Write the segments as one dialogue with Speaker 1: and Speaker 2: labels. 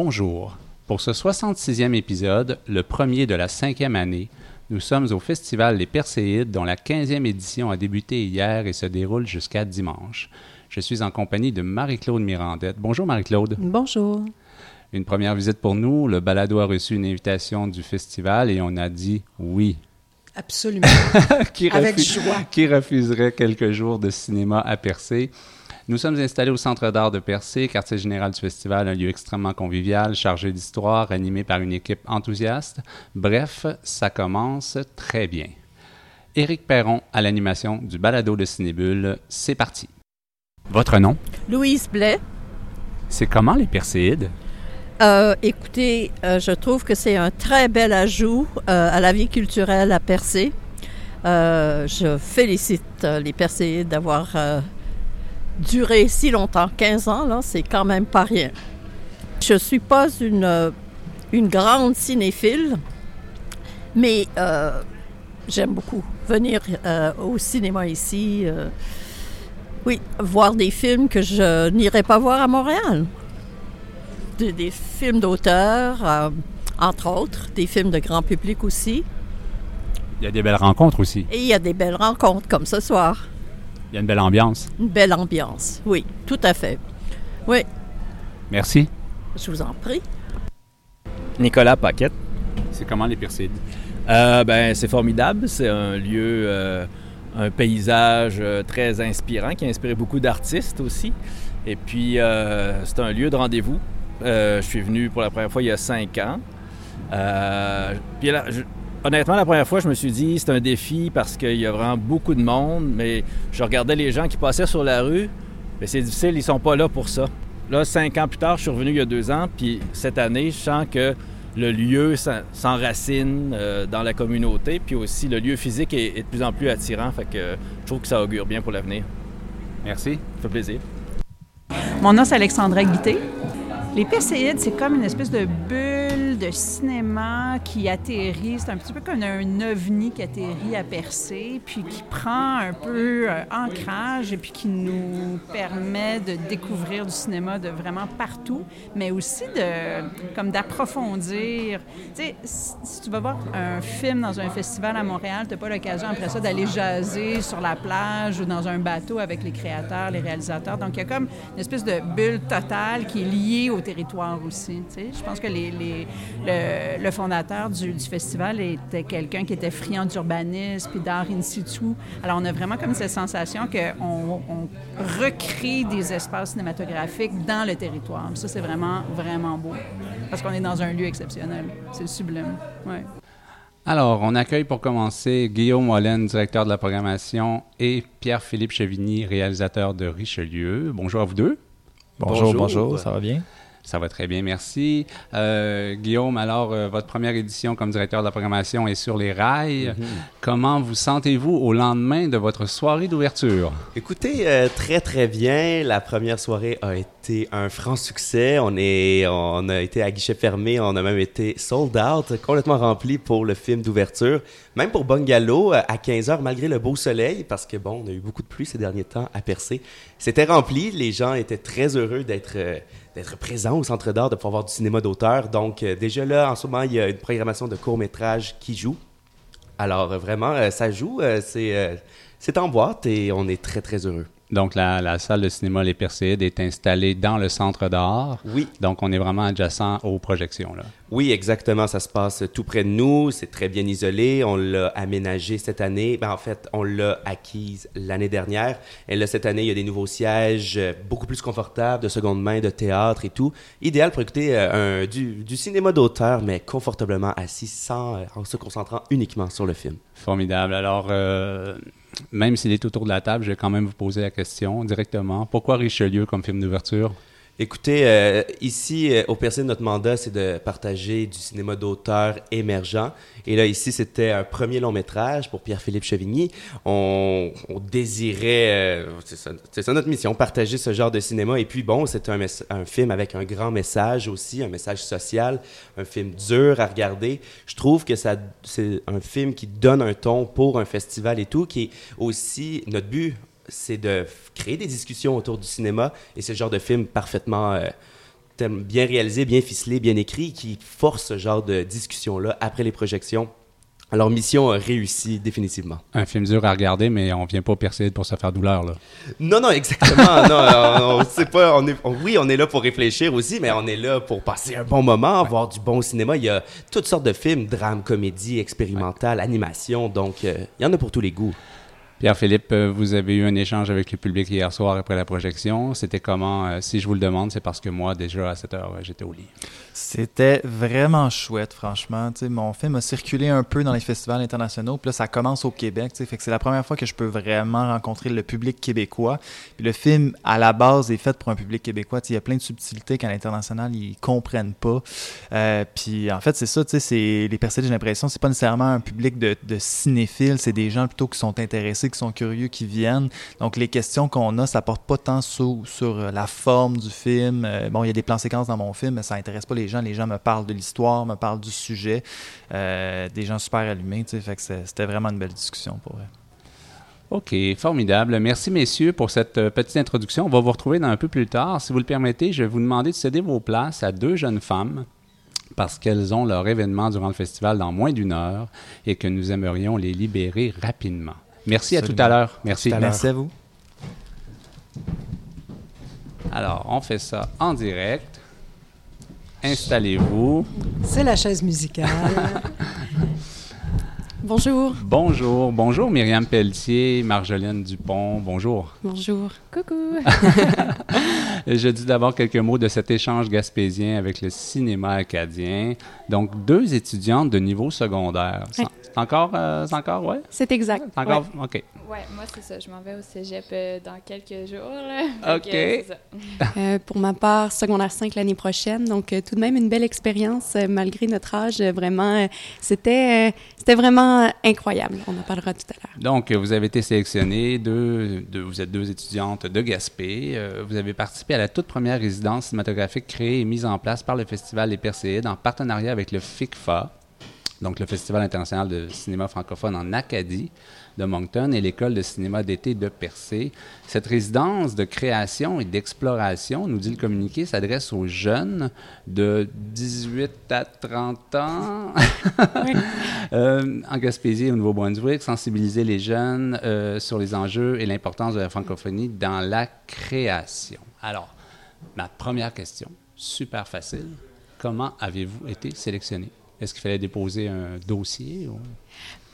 Speaker 1: Bonjour. Pour ce 66e épisode, le premier de la cinquième année, nous sommes au Festival Les Perséides dont la 15e édition a débuté hier et se déroule jusqu'à dimanche. Je suis en compagnie de Marie-Claude Mirandette. Bonjour Marie-Claude.
Speaker 2: Bonjour.
Speaker 1: Une première visite pour nous. Le balado a reçu une invitation du festival et on a dit oui.
Speaker 2: Absolument.
Speaker 1: qui
Speaker 2: Avec joie.
Speaker 1: Qui refuserait quelques jours de cinéma à Percé. Nous sommes installés au Centre d'art de Percé, quartier général du festival, un lieu extrêmement convivial, chargé d'histoire, animé par une équipe enthousiaste. Bref, ça commence très bien. Éric Perron à l'animation du balado de Cinébule. C'est parti. Votre nom,
Speaker 2: Louise Blais.
Speaker 1: c'est comment les Perséides?
Speaker 2: Euh, écoutez, euh, je trouve que c'est un très bel ajout euh, à la vie culturelle à Percé. Je félicite les Perséides d'avoir duré si longtemps. 15 ans, là, c'est quand même pas rien. Je suis pas une, euh, une grande cinéphile, mais euh, j'aime beaucoup venir euh, au cinéma ici. euh, oui, voir des films que je n'irais pas voir à Montréal. Des, des films d'auteur, entre autres, des films de grand public aussi.
Speaker 1: Il y a des belles rencontres aussi.
Speaker 2: Et il y a des belles rencontres comme ce soir.
Speaker 1: Il y a une belle ambiance.
Speaker 2: Une belle ambiance. Oui, tout à fait. Oui,
Speaker 1: Merci.
Speaker 2: je vous en prie.
Speaker 3: Nicolas Paquette.
Speaker 1: C'est comment les Perséides?
Speaker 3: Euh, ben, c'est formidable. C'est un lieu, euh, un paysage euh, très inspirant qui a inspiré beaucoup d'artistes aussi. Et puis, euh, c'est un lieu de rendez-vous. Euh, je suis venu pour la première fois il y a cinq ans. Euh, puis là, je- honnêtement, la première fois, je me suis dit, c'est un défi parce qu'il y a vraiment beaucoup de monde, mais je regardais les gens qui passaient sur la rue, mais c'est difficile, ils sont pas là pour ça. Là, cinq ans plus tard, je suis revenu il y a deux ans, puis cette année, je sens que le lieu s'en- s'enracine euh, dans la communauté, puis aussi le lieu physique est, est de plus en plus attirant, fait que je trouve que ça augure bien pour l'avenir.
Speaker 1: Merci.
Speaker 3: Ça fait plaisir.
Speaker 4: Mon nom, c'est Alexandra Guité. Les Perséides, c'est comme une espèce de bulle de cinéma qui atterrit. C'est un petit peu comme un ovni qui atterrit à Percé, puis qui prend un peu euh, ancrage et puis qui nous permet de découvrir du cinéma de vraiment partout, mais aussi de comme d'approfondir. Tu sais, si tu vas voir un film dans un festival à Montréal, tu n'as pas l'occasion après ça d'aller jaser sur la plage ou dans un bateau avec les créateurs, les réalisateurs. Donc, il y a comme une espèce de bulle totale qui est liée au territoire aussi. tu sais. Je pense que les- le, le fondateur du, du festival était quelqu'un qui était friand d'urbanisme puis d'art in situ. Alors, on a vraiment comme cette sensation qu'on on recrée des espaces cinématographiques dans le territoire. Ça, c'est vraiment, vraiment beau. Parce qu'on est dans un lieu exceptionnel. C'est sublime. Ouais.
Speaker 1: Alors, on accueille pour commencer Guillaume Wallen, directeur de la programmation, et Pierre-Philippe Chevigny, réalisateur de Richelieu. Bonjour à vous deux.
Speaker 5: Bonjour,
Speaker 3: Bonjour.
Speaker 5: bonjour, ça va bien?
Speaker 1: Ça va très bien, merci. Euh, Guillaume, alors, euh, votre première édition comme directeur de la programmation est sur les rails. Comment vous sentez-vous au lendemain de votre soirée d'ouverture?
Speaker 6: Écoutez, euh, très très bien. La première soirée a été un franc succès. On est, on a été à guichet fermé. On a même été sold out, complètement rempli pour le film d'ouverture. Même pour Bungalow, à 15 heures, malgré le beau soleil, parce que bon, on a eu beaucoup de pluie ces derniers temps à percer. C'était rempli. Les gens étaient très heureux d'être d'être présents au Centre d'art, de pouvoir voir du cinéma d'auteur. Donc euh, déjà là, en ce moment, il y a une programmation de courts métrages qui joue. Alors euh, vraiment, euh, ça joue. c'est en boîte et on est très très heureux.
Speaker 1: Donc, la, la salle de cinéma Les Perséides est installée dans le centre d'art.
Speaker 6: Oui,
Speaker 1: Donc, on est vraiment adjacent aux projections. Là.
Speaker 6: oui, exactement. Ça se passe tout près de nous. C'est très bien isolé. On l'a aménagé cette année. Ben, en fait, on l'a acquise l'année dernière. Et là, cette année, il y a des nouveaux sièges euh, beaucoup plus confortables, de seconde main, de théâtre et tout. Idéal pour écouter euh, un, du, du cinéma d'auteur, mais confortablement assis, sans, euh, en se concentrant uniquement sur le film.
Speaker 1: Formidable. Alors, euh, même s'il est autour de la table, je vais quand même vous poser la question directement. Pourquoi Richelieu comme film d'ouverture?
Speaker 6: Écoutez, euh, ici, euh, au Percé, notre mandat, c'est de partager du cinéma d'auteur émergent. Et là, ici, c'était un premier long métrage pour Pierre-Philippe Chevigny. On, désirait, euh, c'est ça, notre mission, partager ce genre de cinéma. Et puis, bon, c'est un, film avec un grand message aussi, un message social, un film dur à regarder. Je trouve que c'est un film qui donne un ton pour un festival et tout, qui est aussi notre but c'est de créer des discussions autour du cinéma et c'est le genre de film parfaitement euh, bien réalisé, bien ficelé, bien écrit, qui force ce genre de discussion-là après les projections. Alors, mission réussie, définitivement.
Speaker 1: Un film dur à regarder, mais on vient pas percer pour se faire douleur, là.
Speaker 6: Non, non, exactement. non, on, pas, on est, oui, on est là pour réfléchir aussi, mais on est là pour passer un bon moment, voir du bon cinéma. Il y a toutes sortes de films, drame, comédie, expérimental, animation, donc euh, il y en a pour tous les goûts.
Speaker 1: Pierre-Philippe, euh, vous avez eu un échange avec le public hier soir après la projection. C'était comment? Euh, si je vous le demande, c'est parce que moi, déjà à cette heure, j'étais au lit.
Speaker 5: C'était vraiment chouette, franchement. mon film a circulé un peu dans les festivals internationaux. Puis là, ça commence au Québec. Fait c'est la première fois que je peux vraiment rencontrer le public québécois. Puis le film, à la base, est fait pour un public québécois. Il y a plein de subtilités qu'à l'international, ils comprennent pas. Euh, puis en fait, c'est ça. C'est les personnes, j'ai l'impression, c'est pas nécessairement un public de cinéphiles. C'est des gens plutôt qui sont intéressés, qui sont curieux, qui viennent. Donc les questions qu'on a, ça porte pas tant sur, sur la forme du film. Euh, bon, il y a des plans séquences dans mon film, mais ça intéresse pas les gens. Les gens me parlent de l'histoire, me parlent du sujet. Euh, des gens super allumés, tu sais, fait que c'était vraiment une belle discussion pour eux.
Speaker 1: OK, formidable. Merci, messieurs, pour cette euh, petite introduction. On va vous retrouver dans un peu plus tard. Si vous le permettez, je vais vous demander de céder vos places à deux jeunes femmes parce qu'elles ont leur événement durant le festival dans moins d'une heure et que nous aimerions les libérer rapidement. Merci à tout à l'heure. Merci.
Speaker 5: Merci à vous.
Speaker 1: Alors, on fait ça en direct. Installez-vous.
Speaker 7: C'est la chaise musicale. bonjour.
Speaker 1: Bonjour. Bonjour Myriam Pelletier, Marjolaine Dupont. Bonjour.
Speaker 8: Bonjour. Coucou.
Speaker 1: Je dis d'abord quelques mots de cet échange gaspésien avec le cinéma acadien. Donc, deux étudiantes de niveau secondaire. C'est encore, euh, c'est encore, ouais?
Speaker 8: C'est exact.
Speaker 1: encore, OK.
Speaker 9: Ouais, moi, c'est ça. Je m'en vais au cégep euh, dans quelques jours. Là.
Speaker 1: OK.
Speaker 8: Euh, pour ma part, secondaire 5 l'année prochaine. Donc, tout de même, une belle expérience malgré notre âge. Vraiment, c'était, c'était vraiment incroyable. On en parlera tout à l'heure.
Speaker 1: Donc, vous avez été sélectionnée. Deux, vous êtes deux étudiantes de Gaspé. vous avez participé à la toute première résidence cinématographique créée et mise en place par le Festival des Perséides en partenariat avec le FICFA donc le Festival international de cinéma francophone en Acadie de Moncton et l'École de cinéma d'été de Percé. Cette résidence de création et d'exploration, nous dit le communiqué, s'adresse aux jeunes de 18 à 30 ans euh, en Gaspésie et au Nouveau-Brunswick, sensibiliser les jeunes euh, sur les enjeux et l'importance de la francophonie dans la création. Alors, ma première question, super facile, comment avez-vous été sélectionné? Est-ce qu'il fallait déposer un dossier? Ou...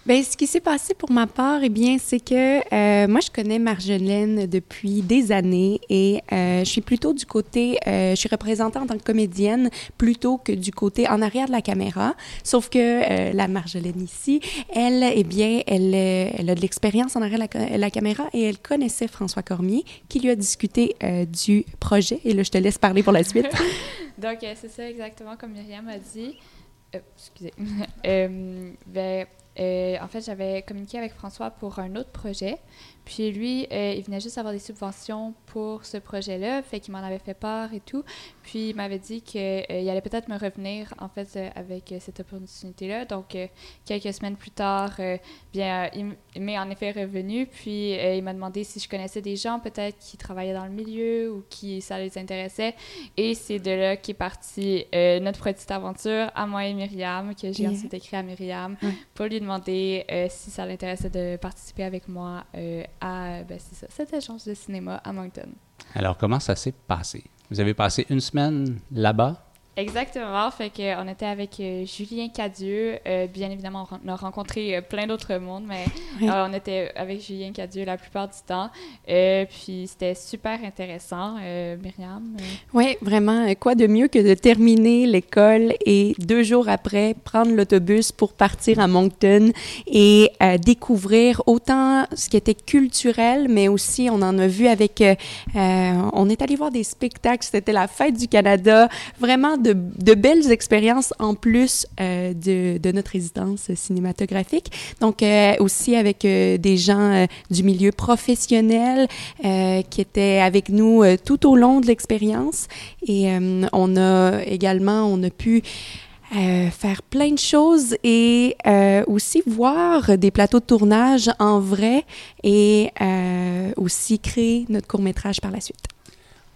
Speaker 8: Bien, ce qui s'est passé pour ma part, eh bien, c'est que euh, moi, je connais Marjolaine depuis des années et euh, je suis plutôt du côté, euh, je suis représentante en tant que comédienne plutôt que du côté en arrière de la caméra. Sauf que la Marjolaine ici, elle, eh bien, elle, elle a de l'expérience en arrière de la, caméra et elle connaissait François Cormier qui lui a discuté du projet. Et là, je te laisse parler pour la suite.
Speaker 9: Donc, c'est ça exactement comme Myriam a dit. Euh, excusez. euh, ben, euh, en fait, j'avais communiqué avec François pour un autre projet. Puis lui, il venait juste avoir des subventions pour ce projet-là, fait qu'il m'en avait fait part et tout. Puis il m'avait dit qu'il euh, allait peut-être me revenir, en fait, euh, avec cette opportunité-là. Donc, quelques semaines plus tard, bien, il m'est en effet revenu. Puis il m'a demandé si je connaissais des gens, peut-être, qui travaillaient dans le milieu ou qui ça les intéressait. Et c'est de là qu'est partie notre petite aventure à moi et Myriam, que j'ai ensuite écrit à Myriam, pour lui demander si ça l'intéressait de participer avec moi à ben, ça, cette agence de cinéma à Moncton.
Speaker 1: Alors, comment ça s'est passé? Vous avez passé une semaine là-bas?
Speaker 9: Exactement. Fait qu'on était avec euh, Julien Cadieux. Euh, bien évidemment, on a rencontré euh, plein d'autres mondes, mais on était avec Julien Cadieux la plupart du temps. puis c'était super intéressant. Myriam?
Speaker 8: Oui, vraiment. Quoi de mieux que de terminer l'école et deux jours après, prendre l'autobus pour partir à Moncton et découvrir autant ce qui était culturel, mais aussi on en a vu avec... on est allé voir des spectacles. C'était la fête du Canada. Vraiment de, belles expériences en plus euh, de, notre résidence cinématographique. Donc, euh, aussi avec euh, des gens du milieu professionnel qui étaient avec nous tout au long de l'expérience. Et on a également, on a pu... faire plein de choses et aussi voir des plateaux de tournage en vrai et aussi créer notre court métrage par la suite.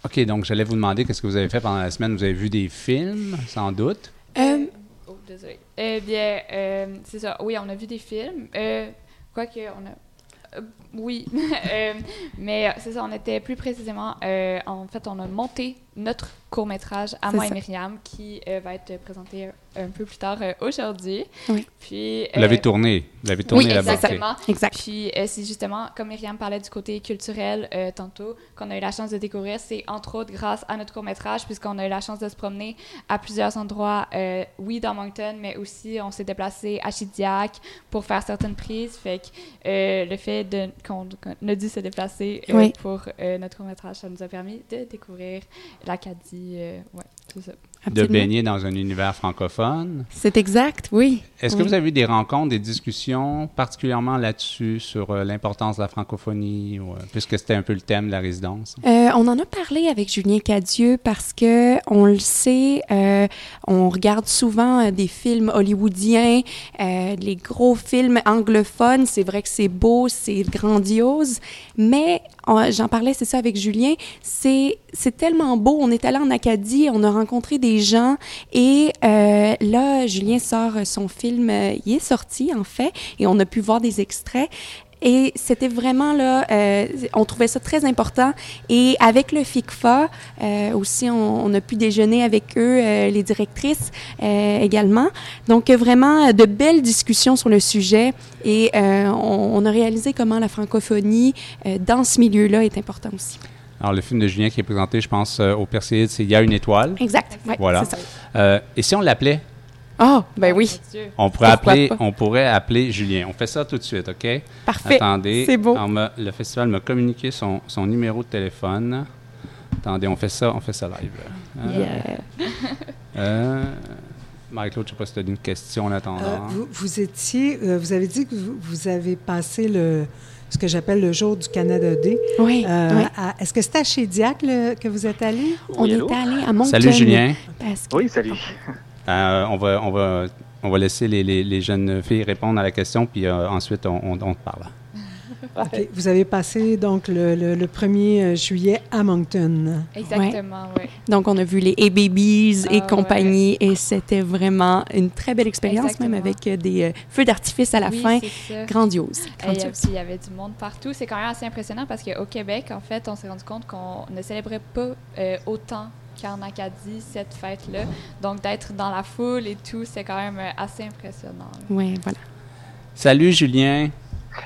Speaker 1: OK, donc j'allais vous demander qu'est-ce que vous avez fait pendant la semaine. Vous avez vu des films, sans doute?
Speaker 8: Euh,
Speaker 9: Oh, désolé. Eh bien, euh, c'est ça. Oui, on a vu des films. Euh, Quoique, on a. euh, oui, Euh, mais c'est ça, on était plus précisément. euh, en fait, on a monté notre court-métrage moi et. Myriam qui euh, va être présenté un peu plus tard euh, aujourd'hui.
Speaker 8: Oui.
Speaker 9: Puis.
Speaker 1: Vous l'avez
Speaker 9: euh,
Speaker 1: tourné. Vous l'avez tourné
Speaker 8: Oui,
Speaker 1: là-bas.
Speaker 9: Exactement.
Speaker 8: Exact.
Speaker 9: Puis euh, c'est justement, comme Myriam parlait du côté culturel euh, tantôt, qu'on a eu la chance de découvrir, c'est entre autres grâce à notre court-métrage, puisqu'on a eu la chance de se promener à plusieurs endroits, euh, oui, dans Moncton, mais aussi on s'est déplacé à Chidiac pour faire certaines prises. Fait que euh, le fait qu'on, qu'on a dû se déplacer euh,
Speaker 8: Oui.
Speaker 9: pour euh, notre court-métrage, ça nous a permis de découvrir l'Acadie. euh, ouais, c'est ça.
Speaker 1: De baigner dans un univers francophone.
Speaker 8: C'est exact, oui.
Speaker 1: Est-ce que
Speaker 8: Oui.
Speaker 1: vous avez eu des rencontres, des discussions particulièrement là-dessus, sur euh, l'importance de la francophonie, ou, euh, puisque c'était un peu le thème de la résidence?
Speaker 8: Euh, on en a parlé avec Julien Cadieux parce que on le sait, euh, on regarde souvent euh, des films hollywoodiens, euh, les gros films anglophones. C'est vrai que c'est beau, c'est grandiose, mais on- j'en parlais, c'est ça avec Julien. C'est tellement beau. On est allé en Acadie, on a rencontré des gens et euh, là, Julien sort son film. euh, il est sorti en fait et on a pu voir des extraits. Et c'était vraiment là, euh, on trouvait ça très important. Et avec le FICFA euh, aussi, on, on a pu déjeuner avec eux, euh, les directrices également. Donc vraiment de belles discussions sur le sujet. Et on, on a réalisé comment la francophonie dans ce milieu-là est important aussi.
Speaker 1: Alors, le film de Julien qui est présenté, je pense, au Perséide, c'est Il y a une étoile.
Speaker 8: Exact. ouais,
Speaker 1: Voilà.
Speaker 8: ça.
Speaker 1: Et si on l'appelait,
Speaker 8: Ah, ben oui.
Speaker 9: Dieu.
Speaker 1: on pourrait,
Speaker 8: Pourquoi
Speaker 1: appeler,
Speaker 8: pas?
Speaker 1: on pourrait appeler Julien. On fait ça tout de suite, OK?
Speaker 8: Parfait.
Speaker 1: Attendez.
Speaker 8: C'est beau.
Speaker 1: Me- le festival m'a communiqué son, son numéro de téléphone. Attendez, on fait ça, on fait ça live. Euh,
Speaker 8: Yeah.
Speaker 1: euh, Marie-Claude, je ne sais pas si tu as une question en attendant.
Speaker 7: Euh, vous, vous étiez, euh, vous avez dit que vous, vous avez passé le, ce que j'appelle le jour du Canada Day.
Speaker 8: Oui,
Speaker 7: Euh, Est-ce que c'était à chez Diac le- que vous êtes allé?
Speaker 8: On est allé à Moncton.
Speaker 1: Salut Julien.
Speaker 8: Parce que-
Speaker 10: Oui, salut.
Speaker 1: Euh, on, va, on, va, on va laisser les, les- les jeunes filles répondre à la question, puis euh, ensuite on, on- on te parle.
Speaker 7: Vous avez passé donc le, le- le 1er juillet à Moncton.
Speaker 9: Exactement, oui.
Speaker 8: Donc, on a vu les A-Babies et
Speaker 9: Ah,
Speaker 8: compagnie, et c'était vraiment une très belle expérience, même avec euh, des euh, feux d'artifice à la
Speaker 9: Oui,
Speaker 8: fin. Grandiose.
Speaker 9: Et, euh, puis il y avait du monde partout. C'est quand même assez impressionnant parce qu'au Québec, en fait, on s'est rendu compte qu'on ne célébrait pas euh, autant qu'en Acadie cette fête-là. Donc d'être dans la foule et tout, c'est quand même euh, assez impressionnant.
Speaker 8: Oui, voilà.
Speaker 1: Salut Julien.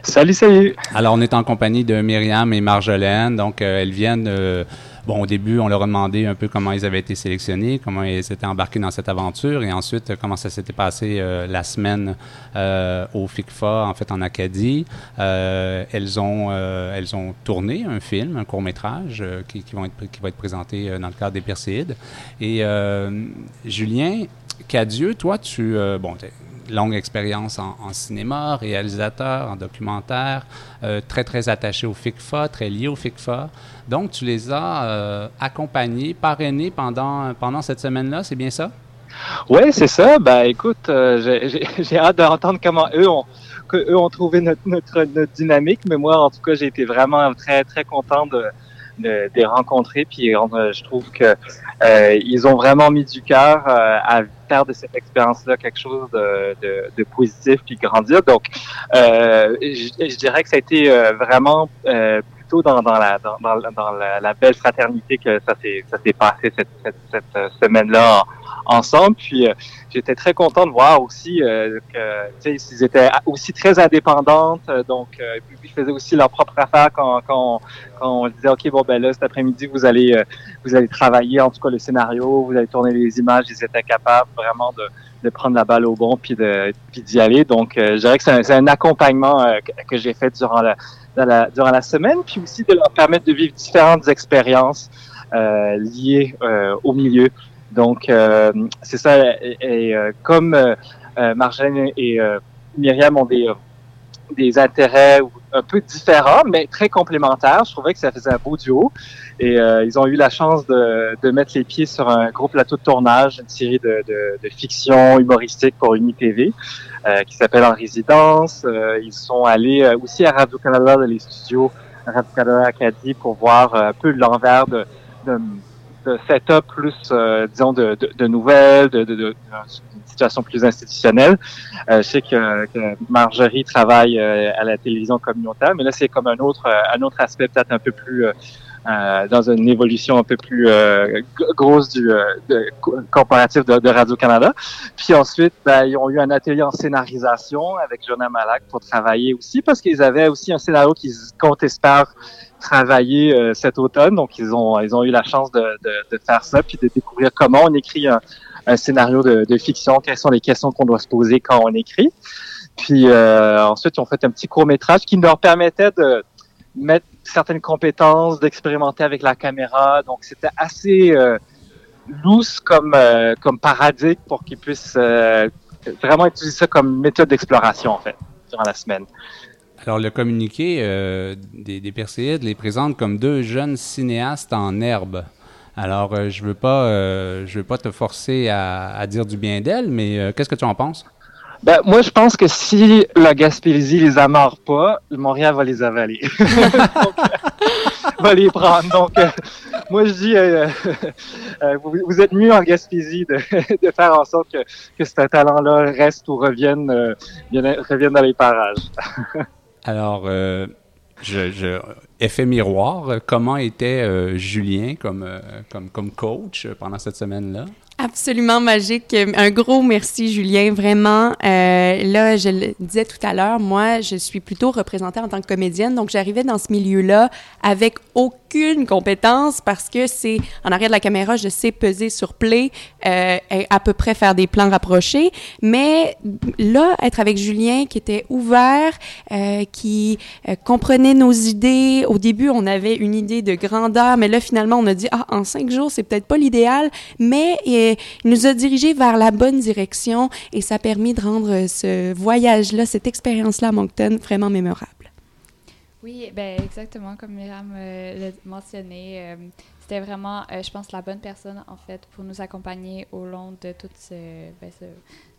Speaker 10: Salut, salut.
Speaker 1: Alors, on est en compagnie de Myriam et Marjolaine. Donc, euh, elles viennent. euh, bon, au début, on leur a demandé un peu comment ils avaient été sélectionnés, comment ils étaient embarqués dans cette aventure, et ensuite, euh, comment ça s'était passé euh, la semaine euh, au FICFA, en fait, en Acadie. Euh, elles, ont, euh, elles ont tourné un film, un court-métrage, euh, qui, qui, être, qui va être présenté dans le cadre des Perséides. Et Julien, Cadieux, toi, tu. bon, longue expérience en, cinéma, réalisateur, en documentaire, euh, très, très attaché au FICFA, très lié au FICFA. Donc, tu les as euh, accompagnés, parrainés pendant, pendant cette semaine-là, c'est bien ça?
Speaker 10: Ouais, c'est ça. Ben, écoute, euh, j'ai hâte d'entendre comment eux ont, que eux ont trouvé notre, notre, notre dynamique. Mais moi, en tout cas, j'ai été vraiment très, très content de, de, de rencontrer. Puis, euh, je trouve que euh, ils ont vraiment mis du cœur euh, à faire de cette expérience-là quelque chose de, de, de positif puis grandir. Donc, euh, je, je dirais que ça a été euh, vraiment euh, plutôt dans, dans, la, dans, la- dans belle fraternité que ça s'est passé cette, cette, cette semaine-là en- ensemble. Puis euh, j'étais très content de voir aussi euh, que tu sais ils étaient aussi très indépendantes, euh, donc euh, ils faisaient aussi leur propre affaire quand, quand, quand on disait ok bon ben là cet après-midi vous allez euh, vous allez travailler en tout cas le scénario, vous allez tourner les images, ils étaient capables vraiment de de prendre la balle au bon puis de d'y aller. Donc, euh, je dirais que c'est un, un accompagnement que, j'ai fait durant la, dans la durant la semaine, puis aussi de leur permettre de vivre différentes expériences liées au milieu. Donc, euh, c'est ça. Et, euh, comme euh, Marjane et Myriam ont des des intérêts un peu différents, mais très complémentaires. Je trouvais que ça faisait un beau duo. Et ils ont eu la chance de, de mettre les pieds sur un gros plateau de tournage, une série de, de, de fiction humoristique pour UniTV euh, qui s'appelle En résidence. Euh, ils sont allés euh, aussi à Radio-Canada dans les studios Radio-Canada Acadie pour voir un peu l'envers de, de, de setup plus, euh, disons, de, de, de nouvelles, de, de, situation plus institutionnelle. Euh, je sais que, que Marjorie travaille euh, à la télévision communautaire, mais là, c'est comme un autre, un autre aspect peut-être un peu plus euh, dans une évolution un peu plus euh, grosse du euh, de, corporatif de, de Radio-Canada. Puis ensuite, ben, ils ont eu un atelier en scénarisation avec Jonah Malak pour travailler aussi, parce qu'ils avaient aussi un scénario qu'ils comptent, espère, travailler euh, cet automne. Donc, ils ont, ils ont eu la chance de, de, de, faire ça, puis de découvrir comment on écrit un, un scénario de, de, fiction, quelles sont les questions qu'on doit se poser quand on écrit. Puis euh, ensuite, ils ont fait un petit court métrage qui leur permettait de mettre certaines compétences, d'expérimenter avec la caméra. Donc, c'était assez euh, loose comme, euh, comme paradigme pour qu'ils puissent euh, vraiment utiliser ça comme méthode d'exploration, en fait, durant la semaine.
Speaker 1: Alors, le communiqué des, des Perséides les présente comme deux jeunes cinéastes en herbe. Alors, je veux pas, je veux pas te forcer à, dire du bien d'elle, mais qu'est-ce que tu en penses?
Speaker 10: Ben, moi, je pense que si la Gaspésie les amarre pas, Montréal va les avaler. Donc, va les prendre. Donc, euh, moi, je dis, euh, euh, vous, vous, êtes mieux en Gaspésie de, faire en sorte que, que ce talent-là reste ou revienne, euh, revienne dans les parages.
Speaker 1: Alors, euh, je, je, effet miroir, comment était euh, Julien comme, euh, comme, comme coach pendant cette semaine-là?
Speaker 8: Absolument magique. Un gros merci, Julien. Vraiment, euh, là, je le disais tout à l'heure, moi, je suis plutôt représentée en tant que comédienne, donc j'arrivais dans ce milieu-là avec aucune compétence parce que c'est en arrière de la caméra, je sais peser sur play, et à peu près faire des plans rapprochés, mais là, être avec Julien qui était ouvert, qui comprenait nos idées. Au début, on avait une idée de grandeur, mais là, finalement, on a dit ah, en cinq jours, c'est peut-être pas l'idéal, mais il nous a dirigés vers la bonne direction et ça a permis de rendre ce voyage-là, cette expérience-là à Moncton vraiment mémorable.
Speaker 9: Oui, ben exactement comme Myriam euh, l'a mentionné. Euh, c'était vraiment, euh, je pense, la bonne personne, en fait, pour nous accompagner au long de tout ce, ben, ce,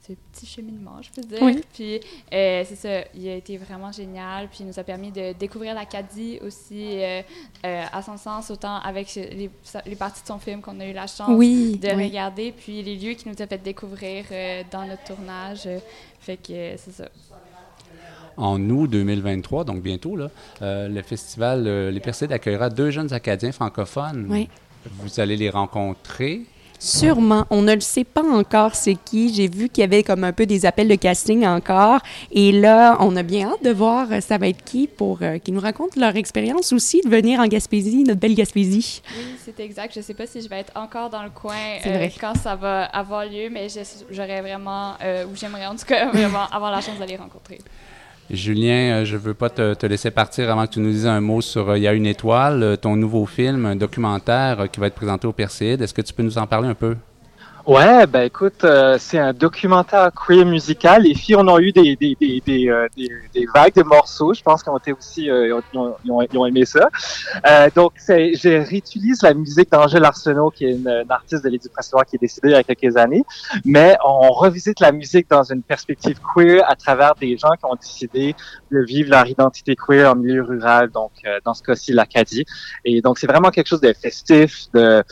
Speaker 9: ce petit cheminement, je peux dire.
Speaker 8: Oui.
Speaker 9: Puis, euh, c'est ça, il a été vraiment génial. Puis, il nous a permis de découvrir l'Acadie aussi euh, à son sens, autant avec les, les, parties de son film qu'on a eu la chance
Speaker 8: oui,
Speaker 9: de
Speaker 8: oui.
Speaker 9: regarder, puis les lieux qu'il nous a fait découvrir dans notre tournage. fait que c'est ça
Speaker 1: en août 2023, donc bientôt, là, euh, le festival euh, Les Perséides accueillera deux jeunes Acadiens francophones.
Speaker 8: Oui.
Speaker 1: Vous allez les rencontrer?
Speaker 8: Sûrement. On ne le sait pas encore c'est qui. J'ai vu qu'il y avait comme un peu des appels de casting encore. Et là, on a bien hâte de voir euh, ça va être qui pour euh, qu'ils nous racontent leur expérience aussi de venir en Gaspésie, notre belle Gaspésie.
Speaker 9: Oui, c'est exact. Je ne sais pas si je vais être encore dans le coin euh, quand ça va avoir lieu, mais j'aurais vraiment, euh, ou j'aimerais en tout cas vraiment avoir la chance de les rencontrer.
Speaker 1: Julien, euh, je ne veux pas te, laisser partir avant que tu nous dises un mot sur euh, Il y a une étoile, euh, ton nouveau film, un documentaire qui va être présenté au Perséide. Est-ce que tu peux nous en parler un peu?
Speaker 10: Ouais, ben écoute, euh, c'est un documentaire queer musical. Les filles, on a eu des, des, des, des, euh, des, des vagues de morceaux. Je pense qu'ils ont aussi, euh, ils, ont, ils, ont, ils, ont, aimé ça. Euh, donc, je réutilise la musique d'Angèle Arsenault, qui est une, une artiste de l'Édu Pressoir qui est décédée il y a quelques années. Mais on revisite la musique dans une perspective queer à travers des gens qui ont décidé de vivre leur identité queer en milieu rural. Donc, euh, dans ce cas-ci, l'Acadie. Et donc, c'est vraiment quelque chose de festif, de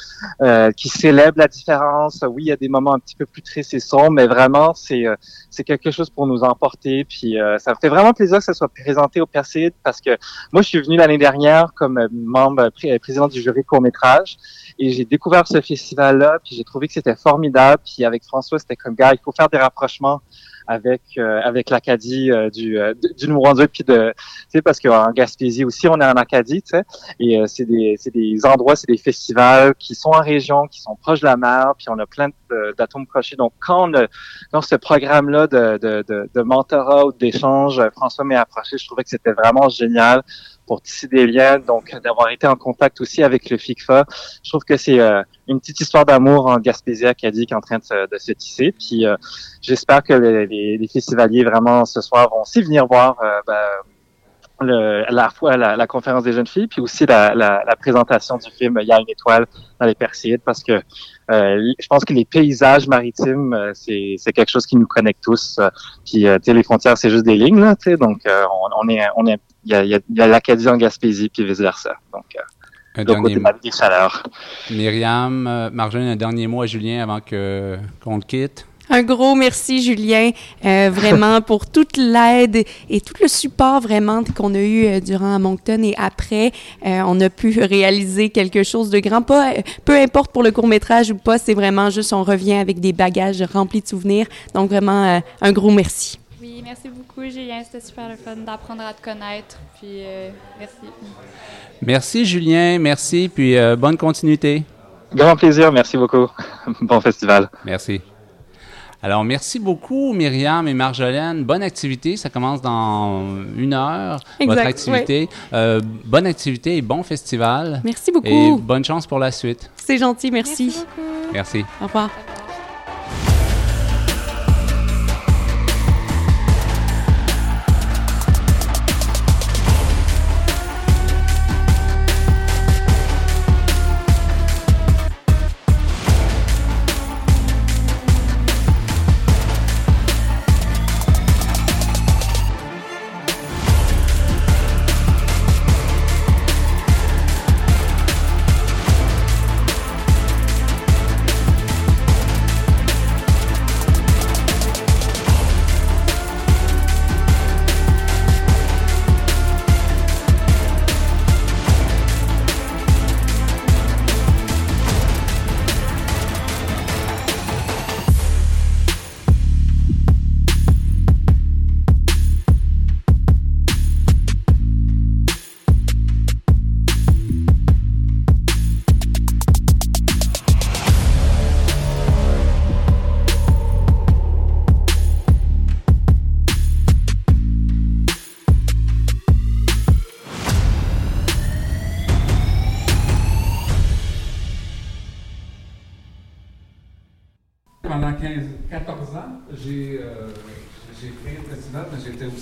Speaker 10: euh, qui célèbre la différence. Oui, il y a des moments un petit peu plus tristes et sombres, mais vraiment, c'est euh, c'est quelque chose pour nous emporter. Puis euh, ça me fait vraiment plaisir que ça soit présenté au Perséide parce que moi, je suis venu l'année dernière comme euh, membre pré président du jury court-métrage et j'ai découvert ce festival-là, puis j'ai trouvé que c'était formidable. Puis avec François, c'était comme, gars, il faut faire des rapprochements avec euh, avec l'Acadie euh, du euh, du Nouveau-Brunswick de tu sais parce qu'en Gaspésie aussi on est en Acadie tu sais. Et c'est des c'est des endroits c'est des festivals qui sont en région qui sont proches de la mer puis on a plein d'atomes crochés. Donc quand on a dans ce programme là de de de, de mentorat ou d'échange François m'est approché je trouvais que c'était vraiment génial pour tisser des liens, donc d'avoir été en contact aussi avec le FICFA. Je trouve que c'est euh, une petite histoire d'amour en Gaspésie qui est en train de se, tisser. Puis euh, j'espère que les, festivaliers vraiment ce soir vont aussi venir voir euh, ben, la fois la, conférence des jeunes filles, puis aussi la, présentation du film Il y a une étoile dans les Perséides, parce que euh, je pense que les paysages maritimes, euh, c'est, quelque chose qui nous connecte tous. Euh, puis, sais, les frontières, c'est juste des lignes, donc on, on, est, on est, il y a, il y a l'Acadie en Gaspésie, puis vice versa. Donc,
Speaker 1: Un
Speaker 10: Donc,
Speaker 1: dernier mot.
Speaker 10: des chaleurs.
Speaker 1: Myriam, euh, Marjolaine, un dernier mot à Julien avant que qu'on le quitte.
Speaker 8: Un gros merci, Julien, euh, vraiment pour toute l'aide et tout le support vraiment qu'on a eu euh, durant à Moncton et après. Euh, on a pu réaliser quelque chose de grand. Pas, euh, peu importe pour le court métrage ou pas, c'est vraiment juste on revient avec des bagages remplis de souvenirs. Donc vraiment euh, un gros merci.
Speaker 9: Oui, merci beaucoup, Julien. C'était super le fun d'apprendre à te connaître. Puis, euh, merci.
Speaker 1: Merci Julien, merci, puis euh, bonne continuité.
Speaker 10: Grand plaisir, merci beaucoup. bon festival.
Speaker 1: Merci. Alors, merci beaucoup, Myriam et Marjolaine. Bonne activité. Ça commence dans une heure, votre activité. Euh, bonne activité et bon festival.
Speaker 8: Merci beaucoup.
Speaker 1: Et bonne chance pour la suite.
Speaker 8: C'est gentil, merci.
Speaker 9: Merci beaucoup.
Speaker 1: Merci.
Speaker 8: Au revoir.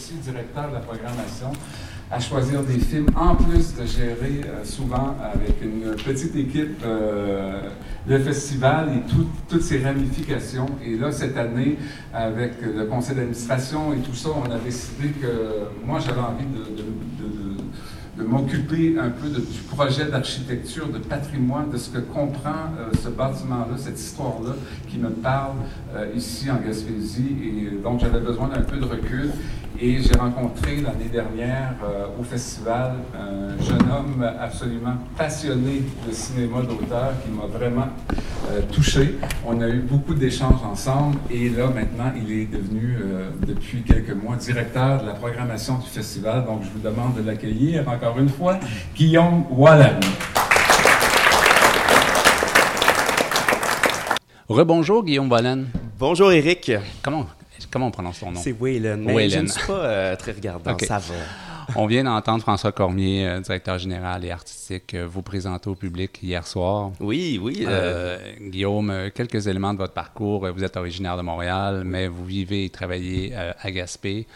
Speaker 11: Directeur de la programmation à choisir des films, en plus de gérer euh, souvent avec une petite équipe euh, le festival et tout- toutes ses ramifications. Et là, cette année, avec le conseil d'administration et tout ça, on a décidé que moi, j'avais envie de- m'occuper un peu du projet d'architecture, de patrimoine, de ce que comprend euh, ce bâtiment-là, cette histoire-là qui me parle euh, ici en Gaspésie. Et donc, j'avais besoin d'un peu de recul. Et j'ai rencontré l'année dernière euh, au festival un jeune homme absolument passionné de cinéma d'auteur qui m'a vraiment euh, touché. On a eu beaucoup d'échanges ensemble et là maintenant il est devenu euh, depuis quelques mois directeur de la programmation du festival. Donc je vous demande de l'accueillir encore une fois, Guillaume Wallen.
Speaker 1: Rebonjour, Guillaume Wallen.
Speaker 6: Bonjour Eric.
Speaker 1: Comment, comment on prononce ton nom?
Speaker 6: C'est Waylon, mais je ne suis pas euh, très regardant, ça va.
Speaker 1: On vient d'entendre François Cormier, euh, directeur général et artistique, euh, vous présenter au public hier soir.
Speaker 6: Oui, oui. euh,
Speaker 1: Guillaume, quelques éléments de votre parcours. Vous êtes originaire de Montréal, mais vous vivez et travaillez à Gaspé.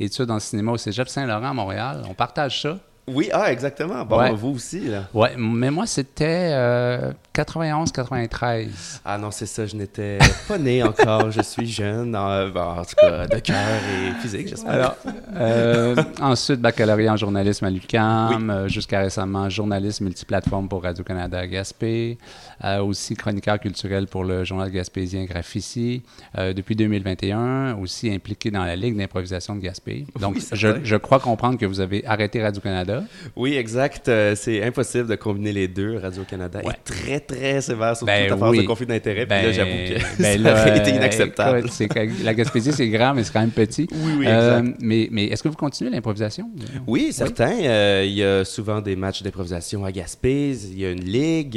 Speaker 1: Études en cinéma au Cégep Saint-Laurent à Montréal. On partage ça?
Speaker 6: Oui, ah, exactement. Bon,
Speaker 1: Ouais.
Speaker 6: vous aussi, là.
Speaker 1: Ouais, mais moi, c'était euh, 91-93.
Speaker 6: Ah non, c'est ça, je n'étais pas né encore, je suis jeune, en, en tout cas, de cœur et physique, j'espère.
Speaker 1: Alors, euh, ensuite, baccalauréat en journalisme à l'UQAM, euh, jusqu'à récemment, journaliste multiplateforme pour Radio-Canada à Gaspé, euh, aussi chroniqueur culturel pour le journal gaspésien Graphici. Euh, depuis 2021, aussi impliqué dans la Ligue d'improvisation de Gaspé. Donc,
Speaker 6: Oui,
Speaker 1: je, je crois comprendre que vous avez arrêté Radio-Canada.
Speaker 6: Oui, exact. euh, c'est impossible de combiner les deux. Radio-Canada
Speaker 1: Ouais.
Speaker 6: est très, très sévère sur
Speaker 1: Ben
Speaker 6: toute affaire
Speaker 1: oui.
Speaker 6: de conflit d'intérêts. Puis là, j'avoue que
Speaker 1: ben
Speaker 6: ça aurait été inacceptable.
Speaker 1: écoute, la Gaspésie, c'est grand, mais c'est quand même petit.
Speaker 6: Oui, oui,
Speaker 1: Euh,
Speaker 6: exact.
Speaker 1: mais mais est-ce que vous continuez l'improvisation?
Speaker 6: Oui, certain. Euh, il y a souvent des matchs d'improvisation à Gaspé. Il y a une ligue.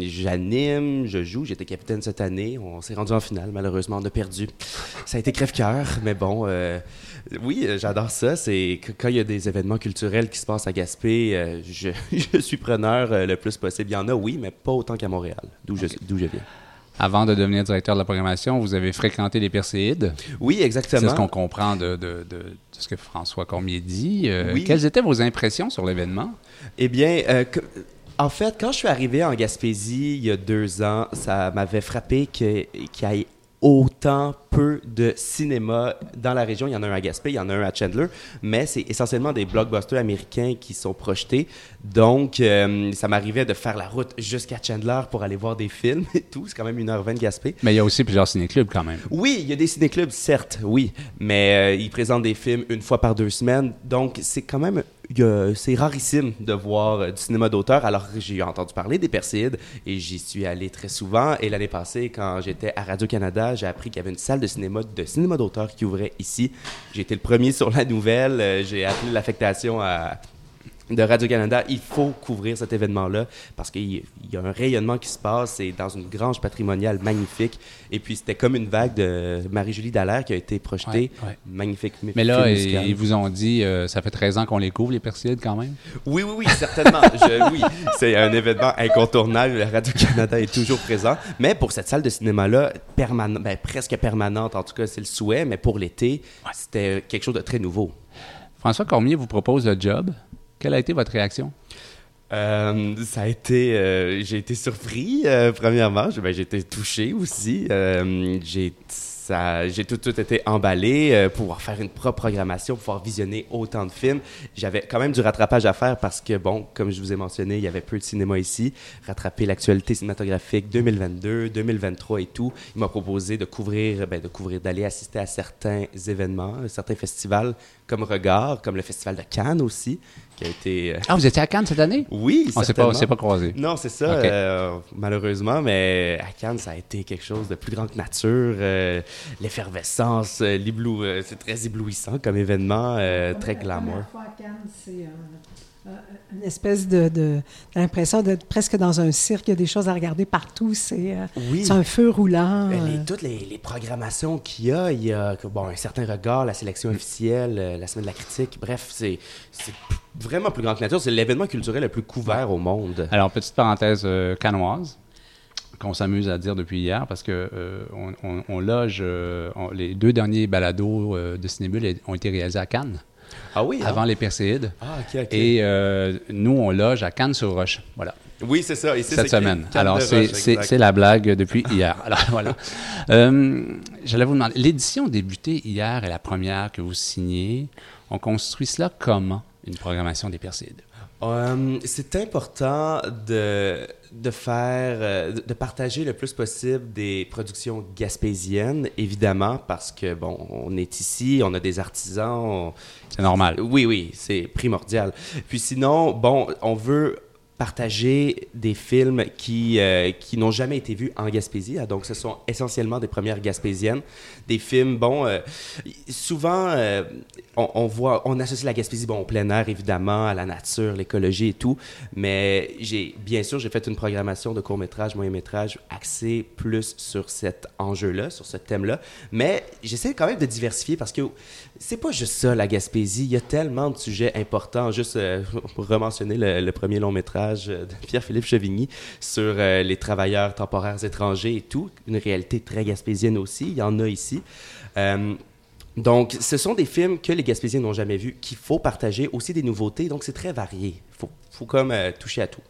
Speaker 6: J'anime, je joue. J'étais capitaine cette année. On s'est rendu en finale. Malheureusement, on a perdu. Ça a été crève-cœur, mais bon. oui, j'adore ça. C'est quand il y a des événements culturels qui se passent à Gaspé, euh, je, je suis preneur euh, le plus possible. Il y en a, oui, mais pas autant qu'à Montréal, d'où je, viens.
Speaker 1: Avant de devenir directeur de la programmation, vous avez fréquenté les Perséides.
Speaker 6: Oui,
Speaker 1: C'est
Speaker 6: exactement.
Speaker 1: ce qu'on comprend de, de- de- de ce que François Cormier dit. Euh,
Speaker 6: Oui.
Speaker 1: Quelles étaient vos impressions sur l'événement?
Speaker 6: Eh bien, que- en fait, quand je suis arrivé en Gaspésie il y a deux ans, ça m'avait frappé qu'il y ait autant peu de cinéma dans la région. Il y en a un à Gaspé, il y en a un à Chandler, mais c'est essentiellement des blockbusters américains qui sont projetés. Donc, euh, ça m'arrivait de faire la route jusqu'à Chandler pour aller voir des films et tout. C'est quand même 1h20 de Gaspé.
Speaker 1: Mais il y a aussi plusieurs ciné-clubs quand même.
Speaker 6: Oui, il y a des ciné-clubs, certes, oui, mais euh, ils présentent des films une fois par deux semaines. Donc, c'est quand même c'est rarissime de voir euh, du cinéma d'auteur. Alors, j'ai entendu parler des Perséides et j'y suis allé très souvent. Et l'année passée, quand j'étais à Radio-Canada, j'ai appris qu'il y avait une salle de cinéma de cinéma d'auteur qui ouvrait ici. J'ai été le premier sur la nouvelle. Euh, j'ai appelé l'affectation à de Radio-Canada, il faut couvrir cet événement-là parce qu'il y a un rayonnement qui se passe. C'est dans une grange patrimoniale magnifique. Et puis, c'était comme une vague de Marie-Julie Dallaire qui a été projetée. Magnifique.
Speaker 1: Mais là, ils vous ont dit, euh, ça fait 13 ans qu'on les couvre, les Perséides, quand même?
Speaker 6: Oui, oui, oui, certainement. oui, c'est un événement incontournable. Radio-Canada est toujours présent. Mais pour cette salle de cinéma-là, ben, presque permanente, en tout cas, c'est le souhait, mais pour l'été, c'était quelque chose de très nouveau.
Speaker 1: François Cormier vous propose le job? Quelle a été votre réaction?
Speaker 6: Euh, ça a été, euh, j'ai été surpris euh, premièrement, ben, j'ai été touché aussi. j'ai tout, tout été emballé, euh, pouvoir faire une propre programmation, pouvoir visionner autant de films. J'avais quand même du rattrapage à faire parce que, bon, comme je vous ai mentionné, il y avait peu de cinéma ici. Rattraper l'actualité cinématographique 2022, 2023 et tout. Il m'a proposé de couvrir, ben, de couvrir, d'aller assister à certains événements, certains festivals comme Regard, comme le Festival de Cannes aussi, qui a été...
Speaker 1: Euh, ah, vous étiez à Cannes cette année?
Speaker 6: Oui,
Speaker 1: On s'est pas, pas croisé.
Speaker 6: Non, c'est ça, euh, malheureusement, mais à Cannes, ça a été quelque chose de plus grand que nature l'effervescence, euh, l'éblouissement. Euh, c'est très éblouissant comme événement, euh, très glamour.
Speaker 7: c'est une espèce de, l'impression d'être presque dans un cirque. Il y a des choses à regarder partout. C'est un feu roulant.
Speaker 6: Ben, toutes les, programmations qu'il y a, il y a bon, un certain regard, la sélection officielle, la semaine de la critique. Bref, c'est vraiment plus grand que nature. C'est l'événement culturel le plus couvert au monde.
Speaker 1: Alors, petite parenthèse canoise qu'on s'amuse à dire depuis hier parce que euh, on, loge euh, les deux derniers balados euh, de Cinébule ont été réalisés à Cannes.
Speaker 6: Ah oui.
Speaker 1: Hein? Avant les Perséides.
Speaker 6: Ah.
Speaker 1: Et nous, on loge à Cannes-sur-Roche. Voilà.
Speaker 6: Oui, c'est ça.
Speaker 1: Cette semaine. Alors, c'est la blague depuis hier. Alors, voilà. J'allais vous demander, l'édition débutée hier et la première que vous signez, on construit cela comment, une programmation des Perséides?
Speaker 6: c'est important de de faire, euh, de partager le plus possible des productions gaspésiennes, évidemment, parce que, bon, on est ici, on a des artisans.
Speaker 1: C'est normal.
Speaker 6: Oui, oui, c'est primordial. Puis sinon, bon, on veut partager des films qui, euh, qui n'ont jamais été vus en Gaspésie. Ah, donc, ce sont essentiellement des premières gaspésiennes. Des films, bon, euh, souvent, euh, on, voit, on associe la Gaspésie, bon, au plein air, évidemment, à la nature, l'écologie et tout. Mais j'ai, bien sûr, j'ai fait une programmation de court-métrage, moyen-métrage axée plus sur cet enjeu-là, sur ce thème-là. Mais j'essaie quand même de diversifier parce que c'est pas juste ça, la Gaspésie. Il y a tellement de sujets importants. Juste pour rementionner le, le premier long-métrage, de Pierre-Philippe Chevigny sur euh, les travailleurs temporaires étrangers et tout. Une réalité très gaspésienne aussi. Il y en a ici. Euh, donc, ce sont des films que les Gaspésiens n'ont jamais vus, qu'il faut partager, aussi des nouveautés. Donc, c'est très varié. Il faut, comme euh, toucher à tout.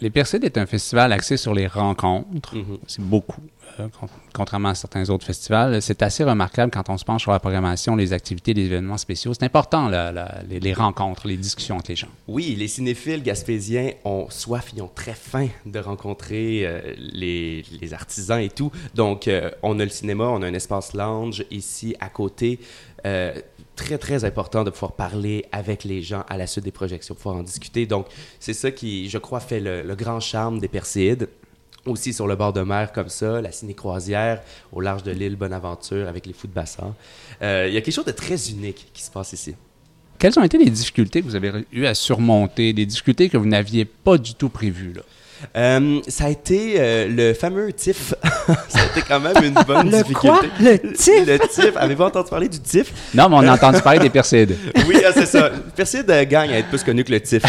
Speaker 1: Les Perséides est un festival axé sur les rencontres. Mm-hmm. C'est beaucoup. Euh, contrairement à certains autres festivals. C'est assez remarquable quand on se penche sur la programmation, les activités, les événements spéciaux. C'est important, les, rencontres, les discussions entre les gens.
Speaker 6: Oui, les cinéphiles gaspésiens ont soif, ils ont très faim de rencontrer euh, les, artisans et tout. Donc, euh, on a le cinéma, on a un espace lounge ici à côté. Très, très important de pouvoir parler avec les gens à la suite des projections, pouvoir en discuter. Donc, c'est ça qui, je crois, fait le, grand charme des Perséides aussi sur le bord de mer comme ça, la ciné-croisière au large de l'île Bonaventure avec les fous de bassin. Euh, il y a quelque chose de très unique qui se passe ici.
Speaker 1: Quelles ont été les difficultés que vous avez eu à surmonter, des difficultés que vous n'aviez pas du tout prévues? Là?
Speaker 6: Euh, ça a été euh, le fameux TIFF. ça a été quand même une bonne
Speaker 7: le
Speaker 6: difficulté.
Speaker 7: Quoi? Le TIFF?
Speaker 6: Le TIFF. Avez-vous entendu parler du TIFF?
Speaker 1: Non, mais on a entendu parler des Perséides.
Speaker 6: oui, ah, c'est ça. Perséides gagne à être plus connu que le TIFF.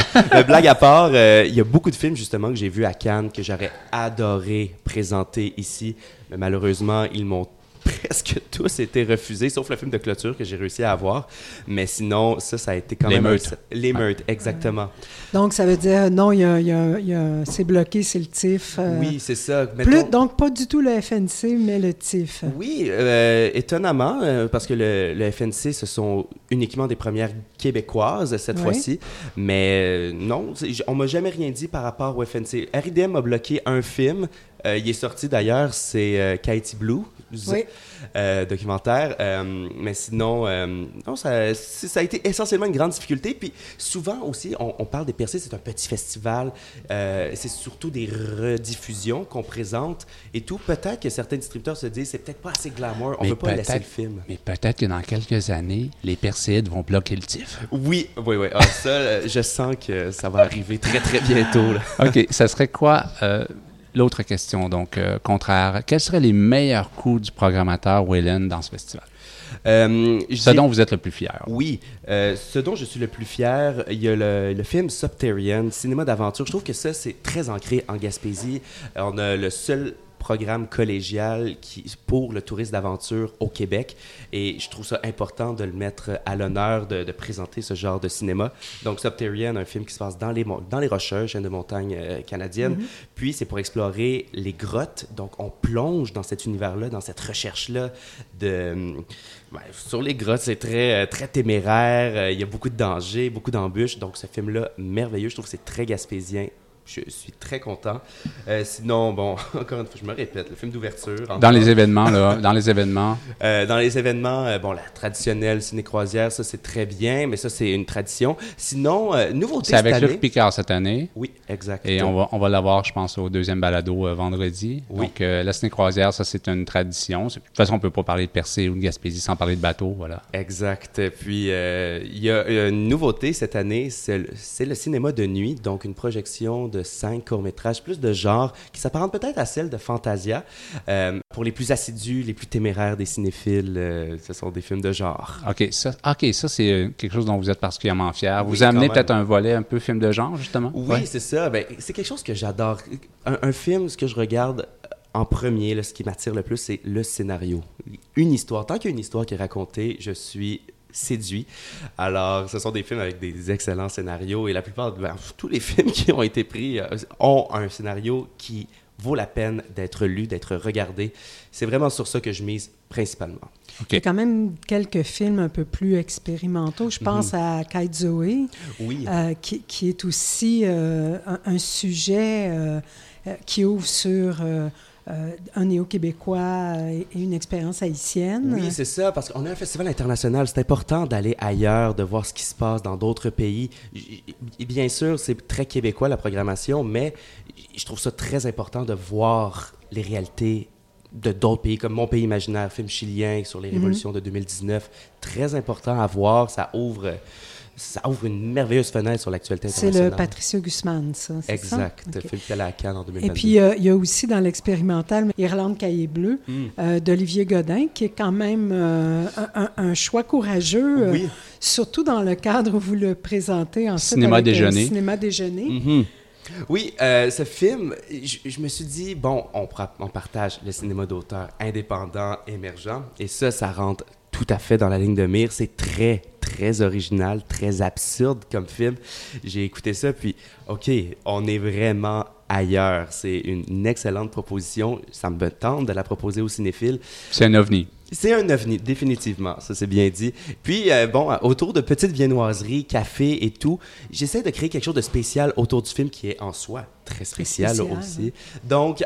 Speaker 6: blague à part, euh, il y a beaucoup de films justement que j'ai vus à Cannes que j'aurais adoré présenter ici. Mais malheureusement, ils m'ont presque tous été refusés, sauf le film de clôture que j'ai réussi à avoir. Mais sinon, ça, ça a été quand
Speaker 1: Les
Speaker 6: même...
Speaker 1: meutes.
Speaker 6: Les meutes, exactement.
Speaker 7: Donc, ça veut dire, non, il y a, il y a- y a- c'est bloqué, c'est le TIFF. euh,
Speaker 6: Oui, c'est ça.
Speaker 7: plus- donc, pas du tout le FNC, mais le TIFF.
Speaker 6: Oui, euh, étonnamment, euh, parce que le, le FNC, ce sont uniquement des premières québécoises cette
Speaker 7: Oui.
Speaker 6: fois-ci. Mais euh, non, on m'a jamais rien dit par rapport au FNC. RIDM a bloqué un film. Euh, il est sorti d'ailleurs, c'est euh, Katie Blue,
Speaker 7: Oui.
Speaker 6: euh, documentaire. Euh, mais sinon, euh, non, ça, a été essentiellement une grande difficulté. Puis souvent aussi, on, on parle des Percés, c'est un petit festival. Euh, c'est surtout des rediffusions qu'on présente et tout. Peut-être que certains distributeurs se disent, c'est peut-être pas assez glamour, on
Speaker 1: Mais
Speaker 6: veut pas laisser le film.
Speaker 1: Mais peut-être que dans quelques années, les Perséides vont bloquer le TIFF.
Speaker 6: Oui, oui, oui. Ah, ça, euh, je sens que ça va arriver très, très bientôt. là.
Speaker 1: OK, ça serait quoi euh, l'autre question, donc euh, contraire? Quels seraient les meilleurs coups du programmateur Wayland dans ce festival?
Speaker 6: Euh,
Speaker 1: Ce dont vous êtes le plus fier.
Speaker 6: Oui, euh, ce dont je suis le plus fier, il y a le, le film Subterranean, cinéma d'aventure. Je trouve que ça, c'est très ancré en Gaspésie. On a le seul programme collégial qui, pour le tourisme d'aventure au Québec. Et je trouve ça important de le mettre à l'honneur, de, de présenter ce genre de cinéma. Donc, Subterranean, un film qui se passe dans les, dans les Rocheuses, chaîne de montagne euh, canadienne.
Speaker 7: Mhm.
Speaker 6: Puis, c'est pour explorer les grottes. Donc, on plonge dans cet univers-là, dans cette recherche-là de... ouais, sur les grottes, c'est très, euh, très téméraire. Euh, Il y a beaucoup de dangers, beaucoup d'embûches. Donc, ce film-là, merveilleux. Je trouve que c'est très gaspésien. Je suis très content. Euh, sinon, bon, encore une fois, je me répète, le film d'ouverture.
Speaker 1: Dans les événements, là, dans les événements,
Speaker 6: Euh, dans les événements, euh, bon, la traditionnelle ciné-croisière, ça, c'est très bien, mais ça, c'est une tradition. Sinon, nouveauté
Speaker 1: c'est avec. Luc Picard cette année.
Speaker 6: Oui, exact.
Speaker 1: Et on va, on va l'avoir, je pense, au deuxième balado vendredi.
Speaker 6: Oui.
Speaker 1: Donc, la ciné-croisière, ça, c'est une tradition. De toute façon, on ne peut pas parler de Percé ou de Gaspésie sans parler de bateau, voilà.
Speaker 6: Exact. Puis, il y a une nouveauté cette année, c'est le, c'est le cinéma de nuit, donc une projection de cinq courts-métrages, plus de genre, qui s'apparente peut-être à celle de Fantasia. Euh, pour les plus assidus, les plus téméraires des cinéphiles, euh, ce sont des films de genre.
Speaker 1: OK, ça, ok, ça c'est euh, quelque chose dont vous êtes particulièrement fier. Vous
Speaker 6: Oui,
Speaker 1: amenez peut-être un volet un peu film de genre, justement?
Speaker 6: Oui,
Speaker 1: Ouais.
Speaker 6: c'est ça. Ben, c'est quelque chose que j'adore. Un, un film, ce que je regarde en premier, là, ce qui m'attire le plus, c'est le scénario. Une histoire. Tant qu'il y a une histoire qui est racontée, je suis séduit. Alors, ce sont des films avec des excellents scénarios et la plupart, ben, tous les films qui ont été pris euh, ont un scénario qui vaut la peine d'être lu, d'être regardé. C'est vraiment sur ça que je mise principalement.
Speaker 7: Il y a quand même quelques films un peu plus expérimentaux. Je pense à Kite Zoe,
Speaker 6: Oui.
Speaker 7: euh, qui, qui est aussi euh, un, un sujet euh, qui ouvre sur un néo-québécois euh, et une expérience haïtienne.
Speaker 6: Oui, c'est ça, parce qu'on a un festival international. C'est important d'aller ailleurs, de voir ce qui se passe dans d'autres pays. Bien sûr, c'est très québécois la programmation, mais je trouve ça très important de voir les réalités de d'autres pays, comme Mon pays imaginaire, film chilien sur les
Speaker 7: Mhm.
Speaker 6: révolutions de 2019. Très important à voir. Ça ouvre, ça ouvre une merveilleuse fenêtre sur l'actualité
Speaker 7: C'est
Speaker 6: internationale.
Speaker 7: le Patricio Guzman, ça. c'est ça?
Speaker 6: Exact.
Speaker 7: OK.
Speaker 6: Film qui allait à Cannes en 2022.
Speaker 7: Et puis, euh, il y a aussi dans l'expérimental Irlande Cahier Bleu
Speaker 6: Mm.
Speaker 7: euh, d'Olivier Godin, qui est quand même euh, un, choix courageux, euh,
Speaker 6: Oui.
Speaker 7: surtout dans le cadre où vous le présentez en fait,
Speaker 1: Cinéma
Speaker 7: avec,
Speaker 1: déjeuner.
Speaker 7: cinéma déjeuner.
Speaker 6: Mhm. Oui, euh, ce film, je, je me suis dit, bon, on, on partage le cinéma d'auteur indépendant, émergent, et ça, ça rentre tout à fait dans la ligne de mire. C'est très, très original, très absurde comme film. J'ai écouté ça, puis, OK, on est vraiment ailleurs. C'est une, excellente proposition. Ça me tente de la proposer aux cinéphiles.
Speaker 1: C'est un ovni.
Speaker 6: C'est un ovni, définitivement, ça c'est bien dit. Puis, euh, bon, autour de petites viennoiseries, café et tout, j'essaie de créer quelque chose de spécial autour du film qui est en soi très spécial,
Speaker 7: spécial,
Speaker 6: aussi. Donc,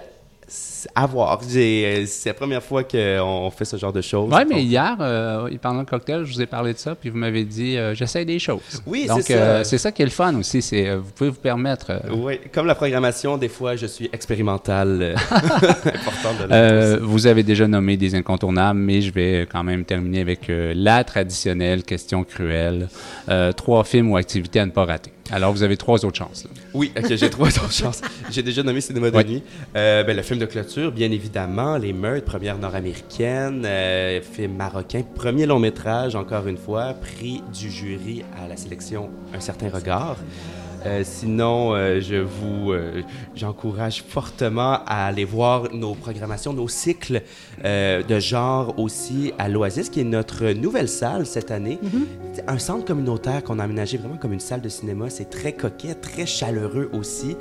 Speaker 6: à voir. Euh, C'est la première fois qu'on fait ce genre de choses.
Speaker 1: Oui, mais hier, euh, pendant le cocktail, je vous ai parlé de ça, puis vous m'avez dit euh, j'essaie des choses.
Speaker 6: Oui, c'est ça.
Speaker 1: euh, c'est ça qui est le fun aussi. C'est, euh, vous pouvez vous permettre. euh,
Speaker 6: Oui, comme la programmation, des fois, je suis expérimental. euh, important de
Speaker 1: Euh, vous avez déjà nommé des incontournables, mais je vais quand même terminer avec euh, la traditionnelle question cruelle. Euh, trois films ou activités à ne pas rater. Alors, vous avez trois autres chances. là.
Speaker 6: Oui, ok, j'ai trois autres chances. J'ai déjà nommé Cinéma de nuit. Euh, ben, le film de clôture, bien évidemment. Les Meurtres, première nord-américaine. euh, film marocain, premier long métrage, encore une fois. Prix du jury à la sélection Un certain regard. Euh, sinon, euh, je vous, euh, j'encourage fortement à aller voir nos programmations, nos cycles euh, de genre aussi à l'Oasis, qui est notre nouvelle salle cette année. C'est Un centre communautaire qu'on a aménagé vraiment comme une salle de cinéma. C'est très coquet, très chaleureux aussi.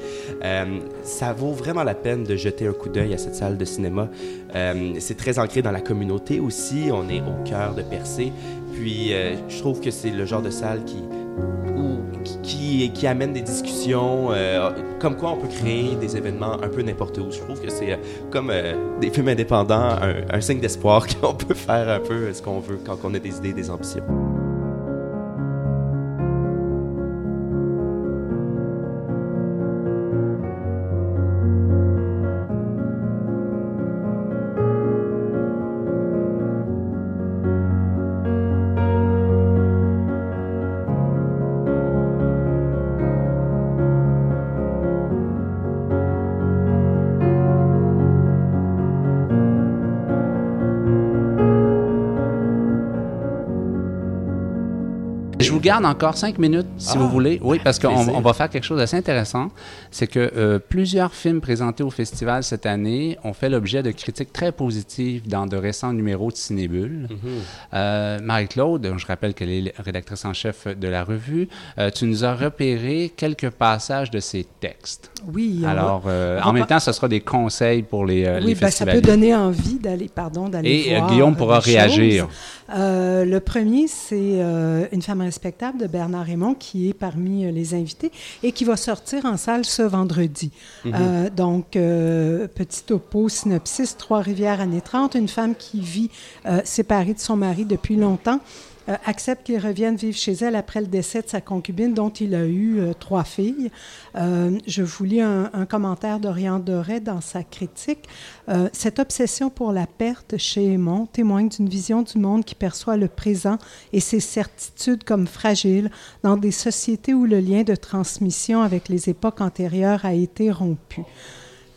Speaker 6: Ça vaut vraiment la peine de jeter un coup d'œil à cette salle de cinéma. C'est très ancré dans la communauté aussi. On est au cœur de Percé. Puis, je trouve que c'est le genre de salle qui, qui, qui amène des discussions, euh, comme quoi on peut créer des événements un peu n'importe où. Je trouve que c'est euh, comme euh, des films indépendants, un, un signe d'espoir qu'on peut faire un peu ce qu'on veut quand on a des idées, des ambitions.
Speaker 1: Je vous garde encore cinq minutes, si
Speaker 6: Ah,
Speaker 1: vous voulez. Oui, parce qu'on va faire quelque chose d'assez intéressant. C'est que euh, plusieurs films présentés au festival cette année ont fait l'objet de critiques très positives dans de récents numéros de Cinébule.
Speaker 6: Mhm.
Speaker 1: Euh, Marie-Claude, je rappelle qu'elle est rédactrice en chef de la revue, euh, tu nous as repéré quelques passages de ces textes.
Speaker 7: Oui,
Speaker 1: Alors, euh,
Speaker 7: va
Speaker 1: en même temps, ce sera des conseils pour les, euh,
Speaker 7: Oui,
Speaker 1: les
Speaker 7: ben, ça peut donner envie d'aller, pardon, d'aller
Speaker 1: Et,
Speaker 7: voir.
Speaker 1: Guillaume pourra réagir.
Speaker 7: choses. Euh, le premier, c'est euh, Une femme respectable de Bernard Raymond, qui est parmi euh, les invités et qui va sortir en salle ce vendredi.
Speaker 6: Mhm.
Speaker 7: Donc, petit topo, synopsis, Trois-Rivières, années 30, une femme qui vit séparée de son mari depuis longtemps. Euh, accepte qu'il revienne vivre chez elle après le décès de sa concubine, dont il a eu euh, trois filles. Euh, je vous lis un, commentaire d'Oriane Doré dans sa critique. Cette obsession pour la perte chez Aymon témoigne d'une vision du monde qui perçoit le présent et ses certitudes comme fragiles dans des sociétés où le lien de transmission avec les époques antérieures a été rompu.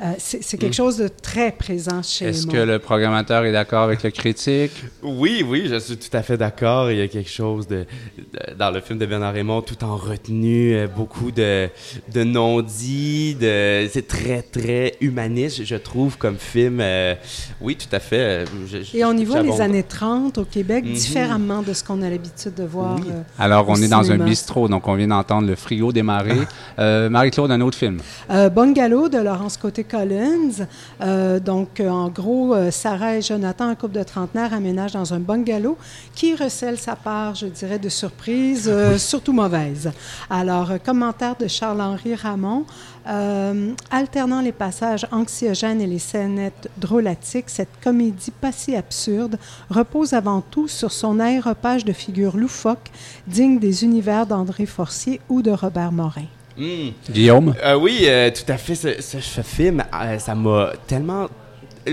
Speaker 7: Euh, c'est c'est quelque
Speaker 1: Mm.
Speaker 7: chose de très présent chez
Speaker 1: Est-ce que le programmateur est d'accord avec le critique?
Speaker 6: Oui, oui, je suis tout à fait d'accord. Il y a quelque chose de, de- dans le film de Bernard Raymond, tout en retenue, euh, beaucoup de, de non-dits, de, c'est très, très humaniste, je trouve, comme film. Euh, oui, tout à fait. je- je-
Speaker 7: Et on y voit les années 30 au Québec
Speaker 6: Mhm.
Speaker 7: différemment de ce qu'on a l'habitude de voir.
Speaker 6: Oui.
Speaker 7: euh,
Speaker 1: Alors, on
Speaker 7: au
Speaker 1: est dans un bistrot, donc on vient d'entendre le frigo démarrer. Euh, Marie-Claude, un autre film?
Speaker 7: Euh, Bungalow de Laurence Côté-Collins. Euh, donc, euh, en gros, euh, Sarah et Jonathan, un couple de trentenaires, aménagent dans un bungalow qui recèle sa part, je dirais, de surprise, euh, surtout mauvaise. Alors, commentaire de Charles-Henri Ramon. Euh, alternant les passages anxiogènes et les scénettes drôlatiques, cette comédie pas si absurde repose avant tout sur son aéropage de figures loufoques, digne des univers d'André Forcier ou de Robert Morin.
Speaker 6: Hmm.
Speaker 1: Guillaume?
Speaker 6: Euh, oui, euh, tout à fait. Ce, ce- ce film, euh, ça m'a tellement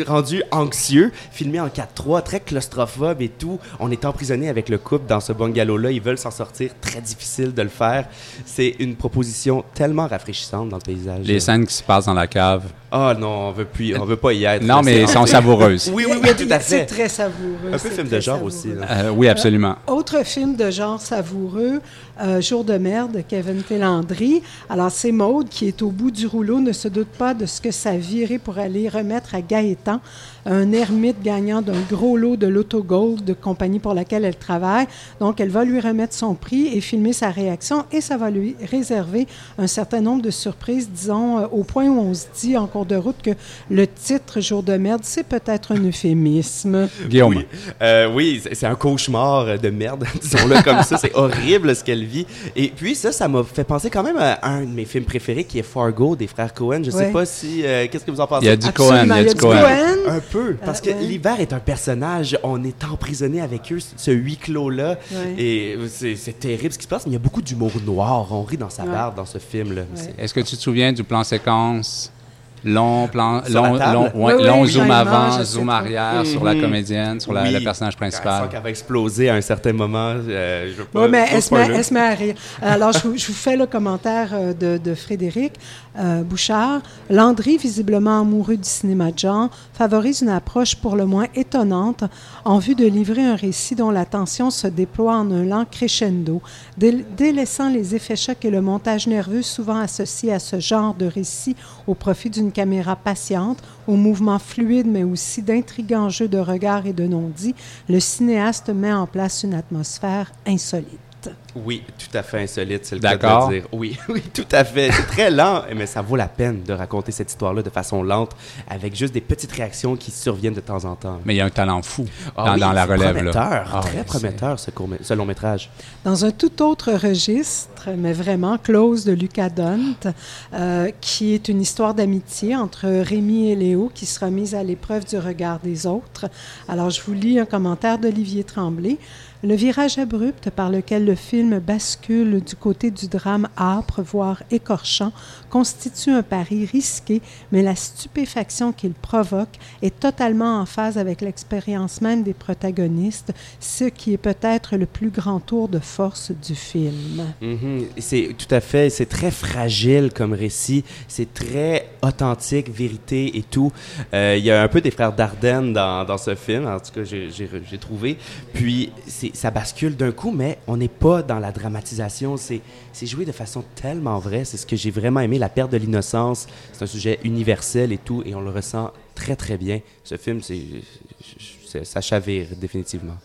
Speaker 6: rendu anxieux, filmé en 4-3, très claustrophobe et tout. On est emprisonné avec le couple dans ce bungalow-là. Ils veulent s'en sortir. Très difficile de le faire. C'est une proposition tellement rafraîchissante dans le paysage.
Speaker 1: Les scènes qui se passent dans la cave.
Speaker 6: Ah non, on veut plus, on veut pas y être.
Speaker 1: Non, mais
Speaker 6: C'est-
Speaker 1: elles sont savoureuses.
Speaker 6: Oui, oui, oui, tout à
Speaker 7: C'est
Speaker 6: fait.
Speaker 7: très savoureux.
Speaker 6: Un peu
Speaker 7: c'est
Speaker 6: film de genre
Speaker 7: savoureux.
Speaker 6: aussi. là.
Speaker 1: Euh, oui, absolument.
Speaker 7: Autre film de genre savoureux, euh, Jour de merde de Kevin Télandry. Alors, c'est Maude qui est au bout du rouleau, ne se doute pas de ce que ça virait pour aller remettre à Gaëtan, un ermite gagnant d'un gros lot de Lotto Gold de compagnie pour laquelle elle travaille. Donc, elle va lui remettre son prix et filmer sa réaction et ça va lui réserver un certain nombre de surprises, disons, euh, au point où on se dit en cours de route que le titre Jour de merde, c'est peut-être un euphémisme.
Speaker 1: Guillaume.
Speaker 6: Oui, Euh, oui c'est un cauchemar euh, de merde, disons-le comme ça. C'est horrible ce qu'elle vit. Et puis ça, ça m'a fait penser quand même à un de mes films préférés qui est Fargo des frères Cohen. Je sais
Speaker 7: Ouais.
Speaker 6: pas si... euh, Qu'est-ce que vous en pensez?
Speaker 1: Il y a du
Speaker 7: Absolument,
Speaker 1: Cohen, il y a du Cohen.
Speaker 6: Un peu, parce que
Speaker 7: ouais.
Speaker 6: l'hiver est un personnage, on est emprisonné avec eux, ce huis clos-là,
Speaker 7: Ouais.
Speaker 6: et c'est terrible ce qui se passe, mais il y a beaucoup d'humour noir, on rit dans sa
Speaker 7: Ouais.
Speaker 6: barbe dans ce film-là.
Speaker 1: Est-ce que tu te souviens du plan séquence? Long plan,
Speaker 6: Sur
Speaker 1: long,
Speaker 6: table?
Speaker 1: long, ouais,
Speaker 7: Oui,
Speaker 1: long
Speaker 7: oui,
Speaker 1: zoom avant,
Speaker 7: je
Speaker 1: zoom arrière sur la comédienne, sur la-
Speaker 6: Oui.
Speaker 1: le personnage principal.
Speaker 6: sent qu'elle va exploser à un certain moment. euh, je veux pas,
Speaker 7: Oui, mais elle se, met, elle se met à rire. Alors, je vous, je vous fais le commentaire euh, de, de Frédéric euh, Bouchard. Landry, visiblement amoureux du cinéma de genre, favorise une approche pour le moins étonnante en vue de livrer un récit dont la tension se déploie en un lent crescendo, dé- délaissant les effets chocs et le montage nerveux souvent associés à ce genre de récit au profit d'une caméra patiente, aux mouvements fluides mais aussi d'intrigants jeux de regard et de non-dits, le cinéaste met en place une atmosphère insolite.
Speaker 6: Oui, tout à fait insolite, c'est le cas de le dire. Oui, oui, tout à fait. C'est très lent, mais ça vaut la peine de raconter cette histoire-là de façon lente, avec juste des petites réactions qui surviennent de temps en temps.
Speaker 1: Mais il y a un talent fou
Speaker 6: Ah
Speaker 1: dans,
Speaker 6: oui,
Speaker 1: dans la relève.
Speaker 6: prometteur,
Speaker 1: là. Ah,
Speaker 6: très prometteur ce, court- ce long métrage.
Speaker 7: Dans un tout autre registre, mais vraiment, Close de Lucas Dunt, euh, qui est une histoire d'amitié entre Rémi et Léo qui sera mise à l'épreuve du regard des autres. Alors, je vous lis un commentaire d'Olivier Tremblay. Le virage abrupt par lequel le film bascule du côté du drame âpre, voire écorchant, constitue un pari risqué, mais la stupéfaction qu'il provoque est totalement en phase avec l'expérience même des protagonistes, ce qui est peut-être le plus grand tour de force du film.
Speaker 6: Mhm. C'est tout à fait, c'est très fragile comme récit, c'est très authentique, vérité et tout. Euh, Il y a un peu des frères Dardenne dans, dans ce film, en tout cas j'ai- trouvé. Puis ça bascule d'un coup, mais on n'est pas dans la dramatisation, c'est joué de façon tellement vraie, c'est ce que j'ai vraiment aimé, la perte de l'innocence, c'est un sujet universel et tout, et on le ressent très très bien. Ce film, c'est c'est- ça chavire définitivement.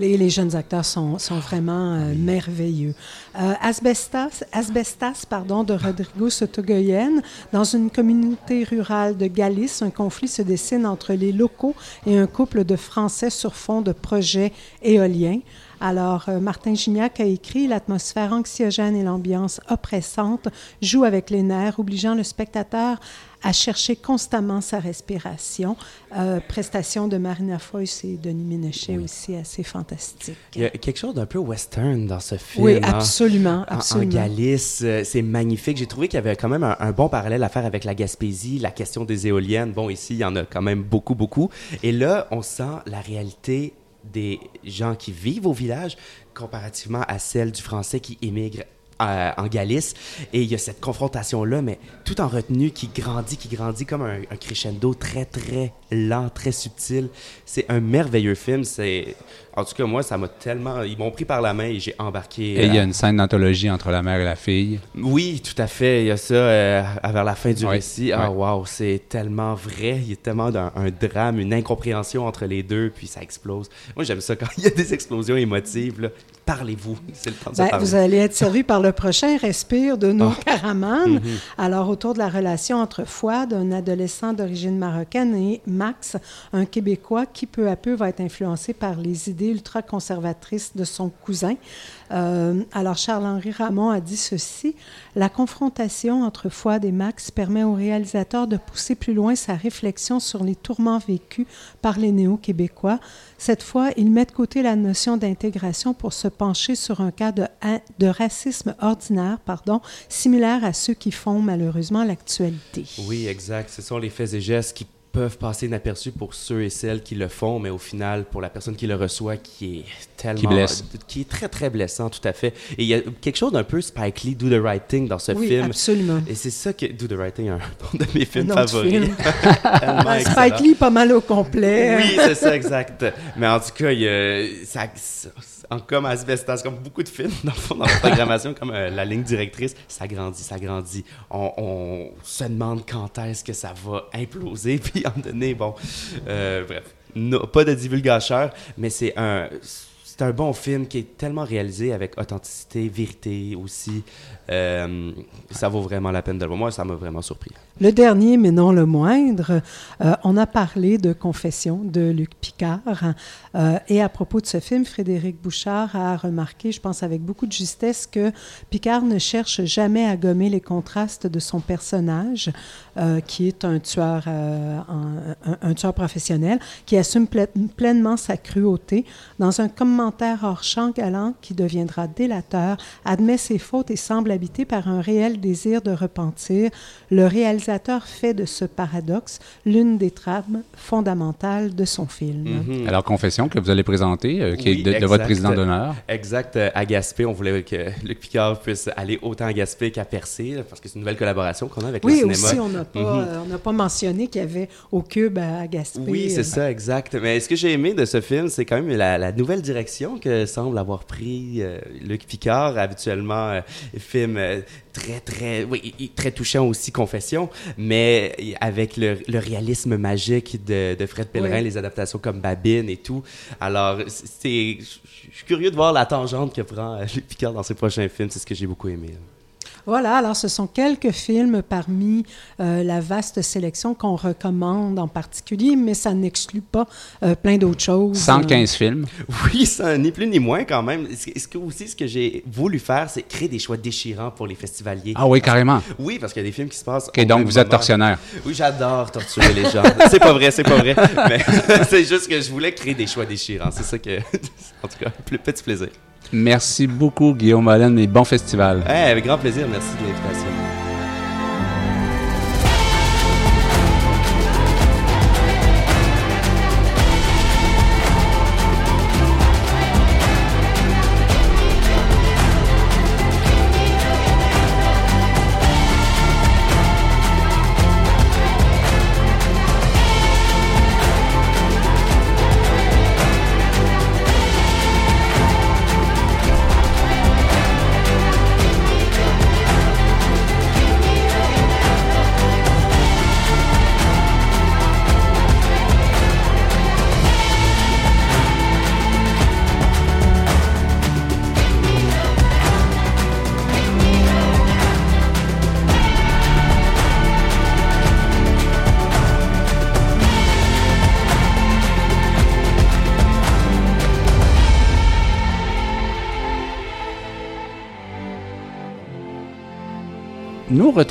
Speaker 7: Les, les jeunes acteurs sont, sont vraiment euh, merveilleux. Euh, Asbestas, Asbestas pardon, de Rodrigo Sotogoyen. Dans une communauté rurale de Galice, un conflit se dessine entre les locaux et un couple de Français sur fond de projets éoliens. Alors, euh, Martin Gignac a écrit L'atmosphère anxiogène et l'ambiance oppressante jouent avec les nerfs, obligeant le spectateur à chercher constamment sa respiration. Euh, prestation de Marina Foïs et Denis Ménochet aussi assez fantastique.
Speaker 6: Il y a quelque chose d'un peu western dans ce film.
Speaker 7: Oui,
Speaker 6: hein.
Speaker 7: absolument,
Speaker 6: En- En,
Speaker 7: absolument.
Speaker 6: Galice, euh, c'est magnifique. J'ai trouvé qu'il y avait quand même un, un bon parallèle à faire avec la Gaspésie, la question des éoliennes. Bon, ici, il y en a quand même beaucoup, beaucoup. Et là, on sent la réalité des gens qui vivent au village comparativement à celle du français qui émigre euh, en Galice. Et il y a cette confrontation-là, mais tout en retenue, qui grandit, qui grandit comme un, un crescendo très, très lent, très subtil. C'est un merveilleux film. C'est... En tout cas, moi, ça m'a tellement... Ils m'ont pris par la main et j'ai embarqué.
Speaker 1: Et il y a
Speaker 6: euh,
Speaker 1: une scène d'anthologie entre la mère et la fille.
Speaker 6: oui, tout à fait. Il y a ça euh, vers la fin du
Speaker 1: Ouais,
Speaker 6: récit. Ah,
Speaker 1: ouais.
Speaker 6: wow, c'est tellement vrai. Il y a tellement d'un un drame, une incompréhension entre les deux, puis ça explose. Moi, j'aime ça quand il y a des explosions émotives. là. Parlez-vous? C'est le temps de se
Speaker 7: Ben,
Speaker 6: parler.
Speaker 7: vous allez être servi par le prochain Respire de nos
Speaker 6: Ah.
Speaker 7: caramanes.
Speaker 6: Mhm.
Speaker 7: Alors, autour de la relation entre Fouad, un adolescent d'origine marocaine, et Max, un Québécois qui peu à peu va être influencé par les idées ultra-conservatrices de son cousin. Euh, alors, Charles-Henri Ramon a dit ceci La confrontation entre Fouad et Max permet au réalisateur de pousser plus loin sa réflexion sur les tourments vécus par les néo-québécois. Cette fois, il met de côté la notion d'intégration pour se pencher sur un cas de, de racisme ordinaire, pardon, similaire à ceux qui font malheureusement l'actualité.
Speaker 6: Oui, exact. Ce sont les faits et gestes qui peuvent passer inaperçus pour ceux et celles qui le font, mais au final, pour la personne qui le reçoit, qui est tellement...
Speaker 1: Qui blesse.
Speaker 6: Qui est très, très blessant, tout à fait. Et il y a quelque chose d'un peu Spike Lee, Do the Right Thing dans ce
Speaker 7: Oui,
Speaker 6: film.
Speaker 7: absolument.
Speaker 6: Et c'est ça que... Do the Right Thing, un de mes films favoris.
Speaker 7: film. Spike Lee, pas mal au complet.
Speaker 6: Oui, c'est ça, exact. Mais en tout cas, il y a- ça, ça- en- comme Asbestas, comme beaucoup de films, dans, dans la programmation, comme euh, la ligne directrice, ça grandit, ça grandit. On, se demande quand est-ce que ça va imploser, puis moment donné, bon, euh, bref, pas de divulgateur, mais c'est un... C'est un bon film qui est tellement réalisé avec authenticité, vérité aussi. Euh, ça vaut vraiment la peine de le voir. Moi, ça m'a vraiment surpris.
Speaker 7: Le dernier, mais non le moindre, euh, on a parlé de Confession de Luc Picard. Euh, et à propos de ce film, Frédéric Bouchard a remarqué, je pense avec beaucoup de justesse, que Picard ne cherche jamais à gommer les contrastes de son personnage, qui est un tueur, un, tueur professionnel, qui assume ple- pleinement sa cruauté. Dans un hors champ galant qui deviendra délateur, admet ses fautes et semble habité par un réel désir de repentir. Le réalisateur fait de ce paradoxe l'une des trames fondamentales de son film.
Speaker 1: Mhm. Alors, confession que vous allez présenter, euh, qui est de, de, votre président d'honneur.
Speaker 6: Exact. Euh, à Gaspé, on voulait que Luc Picard puisse aller autant à Gaspé qu'à Percé, parce que c'est une nouvelle collaboration qu'on a avec
Speaker 7: oui,
Speaker 6: le cinéma.
Speaker 7: Oui, aussi, on n'a pas, mhm. euh, pas, mentionné qu'il y avait au Cube à Gaspé.
Speaker 6: Oui, c'est ça, exact. Mais ce que j'ai aimé de ce film, c'est quand même la, la, nouvelle direction que semble avoir pris Luc Picard. Habituellement, film très, très, oui, très touchant aussi, confession, mais avec le, le réalisme magique de, de Fred Pellerin, les adaptations comme Babine et tout. Alors, c'est, je suis curieux de voir la tangente que prend Luc Picard dans ses prochains films. C'est ce que j'ai beaucoup aimé.
Speaker 7: Voilà, alors ce sont quelques films parmi euh, la vaste sélection qu'on recommande en particulier, mais ça n'exclut pas euh, plein d'autres choses.
Speaker 1: 115 films.
Speaker 6: Oui, ça, ni plus ni moins quand même. Ce que, aussi, ce que j'ai voulu faire, c'est créer des choix déchirants pour les festivaliers?
Speaker 1: Ah oui, carrément.
Speaker 6: Oui, parce qu'il y a des films qui se passent.
Speaker 1: OK, donc vous êtes tortionnaire.
Speaker 6: Oui, j'adore torturer les gens. c'est pas vrai, c'est pas vrai. Mais c'est juste que je voulais créer des choix déchirants. C'est ça que. en tout cas, petit plaisir.
Speaker 1: Merci beaucoup, Guillaume Allen, et bon festival.
Speaker 6: avec grand plaisir. Merci de l'invitation.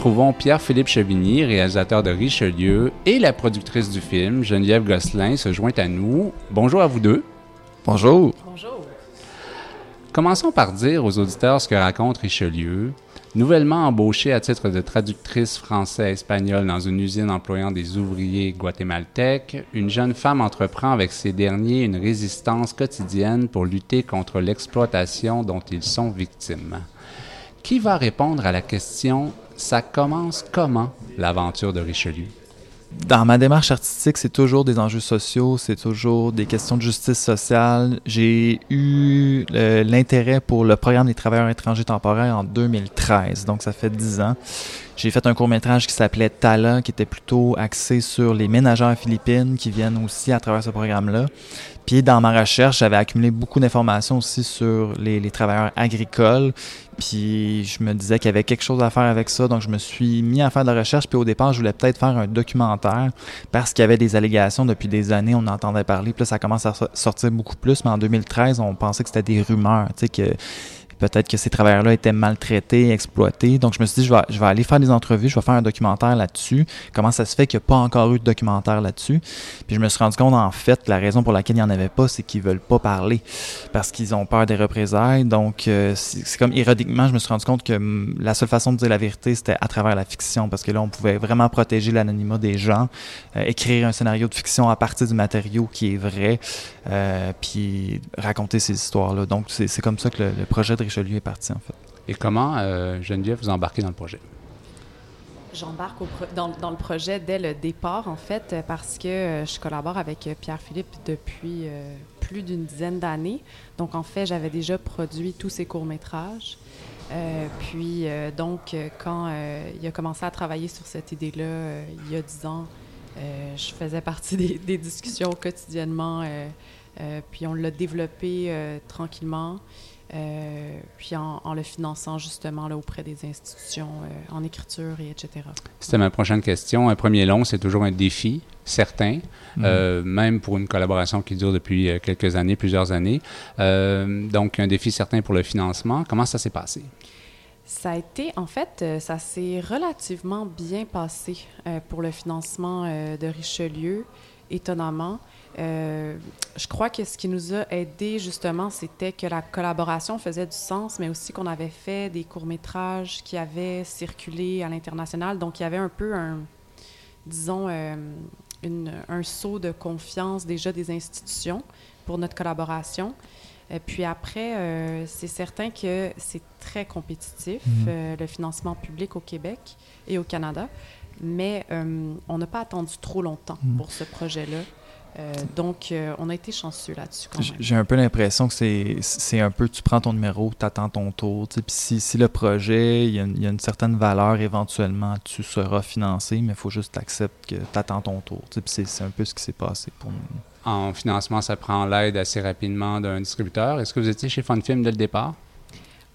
Speaker 1: Retrouvons Pierre-Philippe Chevigny, réalisateur de Richelieu, et la productrice du film, Geneviève Gosselin, se joint à nous. Bonjour à vous deux.
Speaker 5: Bonjour.
Speaker 2: Bonjour.
Speaker 1: Commençons par dire aux auditeurs ce que raconte Richelieu. Nouvellement embauchée à titre de traductrice français-espagnole dans une usine employant des ouvriers guatémaltèques, une jeune femme entreprend avec ces derniers une résistance quotidienne pour lutter contre l'exploitation dont ils sont victimes. Qui va répondre à la question ça commence comment l'aventure de Richelieu?
Speaker 5: Dans ma démarche artistique, c'est toujours des enjeux sociaux, c'est toujours des questions de justice sociale. J'ai eu euh, l'intérêt pour le programme des travailleurs étrangers temporaires en 2013, donc ça fait dix ans. J'ai fait un court métrage qui s'appelait Tala, qui était plutôt axé sur les ménageurs philippines qui viennent aussi à travers ce programme-là. Puis dans ma recherche, j'avais accumulé beaucoup d'informations aussi sur les, les, travailleurs agricoles. Puis je me disais qu'il y avait quelque chose à faire avec ça, donc je me suis mis à faire de la recherche. Puis au départ, je voulais peut-être faire un documentaire parce qu'il y avait des allégations depuis des années, on entendait parler. Puis là, ça commence à sortir beaucoup plus. Mais en 2013, on pensait que c'était des rumeurs, tu sais, que Peut-être que ces travailleurs-là étaient maltraités, exploités. Donc, je me suis dit, je vais, aller faire des entrevues, je vais faire un documentaire là-dessus. Comment ça se fait qu'il n'y a pas encore eu de documentaire là-dessus? Puis, je me suis rendu compte, en fait, la raison pour laquelle il n'y en avait pas, c'est qu'ils veulent pas parler parce qu'ils ont peur des représailles. Donc, euh, c'est comme ironiquement, je me suis rendu compte que hum, la seule façon de dire la vérité, c'était à travers la fiction parce que là, on pouvait vraiment protéger l'anonymat des gens, euh, écrire un scénario de fiction à partir du matériau qui est vrai, euh, puis raconter ces histoires-là. Donc, c'est comme ça que le, le projet de Richelieu est parti, en fait.
Speaker 1: Et comment, euh, Geneviève, vous embarquez dans le projet?
Speaker 12: J'embarque dans, dans, le projet dès le départ, en fait, parce que euh, je collabore avec euh, Pierre-Philippe depuis euh, plus d'une dizaine d'années. Donc, en fait, j'avais déjà produit tous ses courts-métrages. Euh, puis, euh, donc, quand euh, il a commencé à travailler sur cette idée-là, il y a dix ans, je faisais partie des, des discussions quotidiennement. puis, on l'a développé tranquillement. Euh, puis en, en, le finançant justement là, auprès des institutions euh, en écriture et etc.
Speaker 1: C'était ma prochaine question. Un premier long, c'est toujours un défi, certain, mmh. euh, même pour une collaboration qui dure depuis quelques années, plusieurs années. donc, un défi certain pour le financement. Comment ça s'est passé?
Speaker 12: Ça a été, en fait, ça s'est relativement bien passé pour le financement de Richelieu. étonnamment. Euh, je crois que ce qui nous a aidé justement, c'était que la collaboration faisait du sens, mais aussi qu'on avait fait des courts-métrages qui avaient circulé à l'international. Donc, il y avait un peu un, disons, euh, une, un saut de confiance déjà des institutions pour notre collaboration. Et puis après, euh, c'est certain que c'est très compétitif,
Speaker 5: Mhm.
Speaker 12: euh, le financement public au Québec et au Canada, mais euh, on n'a pas attendu trop longtemps
Speaker 5: Mhm.
Speaker 12: pour ce projet-là. Euh, donc, euh, on a été chanceux là-dessus.
Speaker 5: J'ai un peu l'impression que c'est c'est un peu, tu prends ton numéro, tu attends ton tour. Puis si, si le projet, il y, a une, il y a une certaine valeur, éventuellement, tu seras financé, mais il faut juste accepter que tu attends ton tour. c'est un peu ce qui s'est passé pour nous.
Speaker 1: En financement, ça prend l'aide assez rapidement d'un distributeur. Est-ce que vous étiez chez Funfilm dès le départ?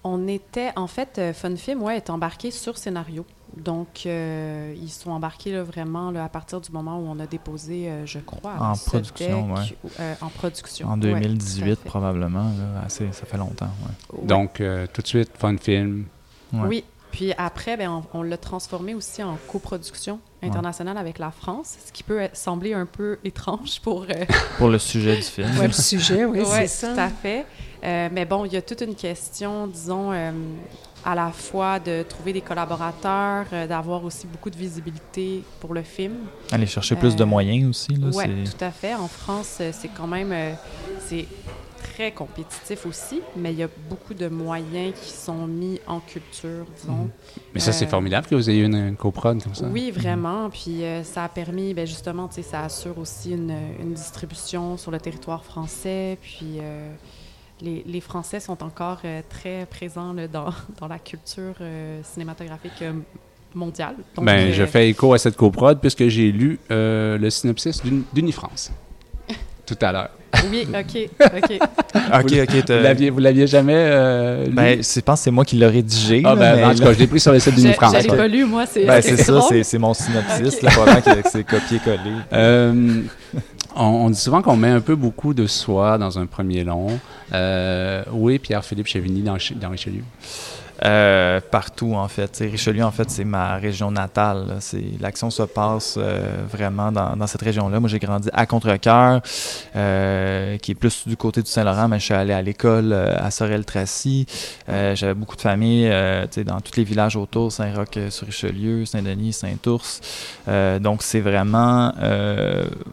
Speaker 12: On était, en fait, euh, Funfilm, ouais, est embarqué sur scénario. Donc, euh, ils sont embarqués là, vraiment là, à partir du moment où on a déposé, euh, je crois,
Speaker 5: En production,
Speaker 12: deck,
Speaker 5: ouais.
Speaker 12: ou- euh, en production.
Speaker 5: En
Speaker 12: Ouais, tout à
Speaker 5: 2018,
Speaker 12: fait.
Speaker 5: probablement. Là, assez, ça fait longtemps. ouais.
Speaker 12: Ouais.
Speaker 1: Donc, euh, tout de suite, Funfilm.
Speaker 5: Ouais.
Speaker 12: Oui. Puis après, ben, on, on l'a transformé aussi en coproduction internationale avec la France, ce qui peut sembler un peu étrange pour... euh,
Speaker 5: Pour le sujet du film.
Speaker 7: Ouais, le sujet, oui,
Speaker 12: Ouais,
Speaker 7: c'est ça.
Speaker 12: tout à fait. Euh, mais bon, il y a toute une question, disons, euh, à la fois de trouver des collaborateurs, euh, d'avoir aussi beaucoup de visibilité pour le film.
Speaker 5: Aller chercher plus de
Speaker 12: Euh,
Speaker 5: moyens aussi. Là,
Speaker 12: Oui, tout à fait. En France, euh, c'est quand même... euh, c'est très compétitif aussi, mais il y a beaucoup de moyens qui sont mis en culture, disons.
Speaker 1: Mais ça, c'est formidable que vous ayez une, une coprod comme ça.
Speaker 12: Oui, vraiment. Puis euh, ça a permis, ben justement, tu sais, ça assure aussi une, une distribution sur le territoire français. Puis euh, les, les Français sont encore euh, très présents là, dans, dans la culture euh, cinématographique euh, mondiale. Donc,
Speaker 1: ben, je fais écho à cette coprod puisque j'ai lu le synopsis d'Uni- d'Unifrance tout à l'heure.
Speaker 12: Oui, OK, OK.
Speaker 5: Ok, ok.
Speaker 1: L'aviez, vous l'aviez jamais euh, lu?
Speaker 5: Ben, c'est- je pense que c'est moi qui l'ai rédigé.
Speaker 1: ah,
Speaker 5: là,
Speaker 1: ben,
Speaker 5: mais
Speaker 1: en tout cas, je l'ai pris sur le site d'Unifrance.
Speaker 12: je l'ai pas lu, moi, c'est
Speaker 5: Ben, c'est ça, c'est c'est mon synopsis.
Speaker 12: Ok.
Speaker 5: là, probablement que c'est copié-collé.
Speaker 1: Euh, on, on dit souvent qu'on met un peu beaucoup de soi dans un premier long. Euh, où est Pierre-Philippe Chevigny dans, dans Richelieu?
Speaker 5: Euh, partout, en fait. Richelieu, en fait, c'est ma région natale. l'action se passe euh, vraiment dans, cette région-là. Moi, j'ai grandi à Contrecoeur, euh, qui est plus du côté du Saint-Laurent, mais je suis allé à l'école à Sorel-Tracy. J'avais beaucoup de familles dans tous les villages autour, Saint-Roch-sur-Richelieu, Saint-Denis, Saint-Ours. Donc, c'est vraiment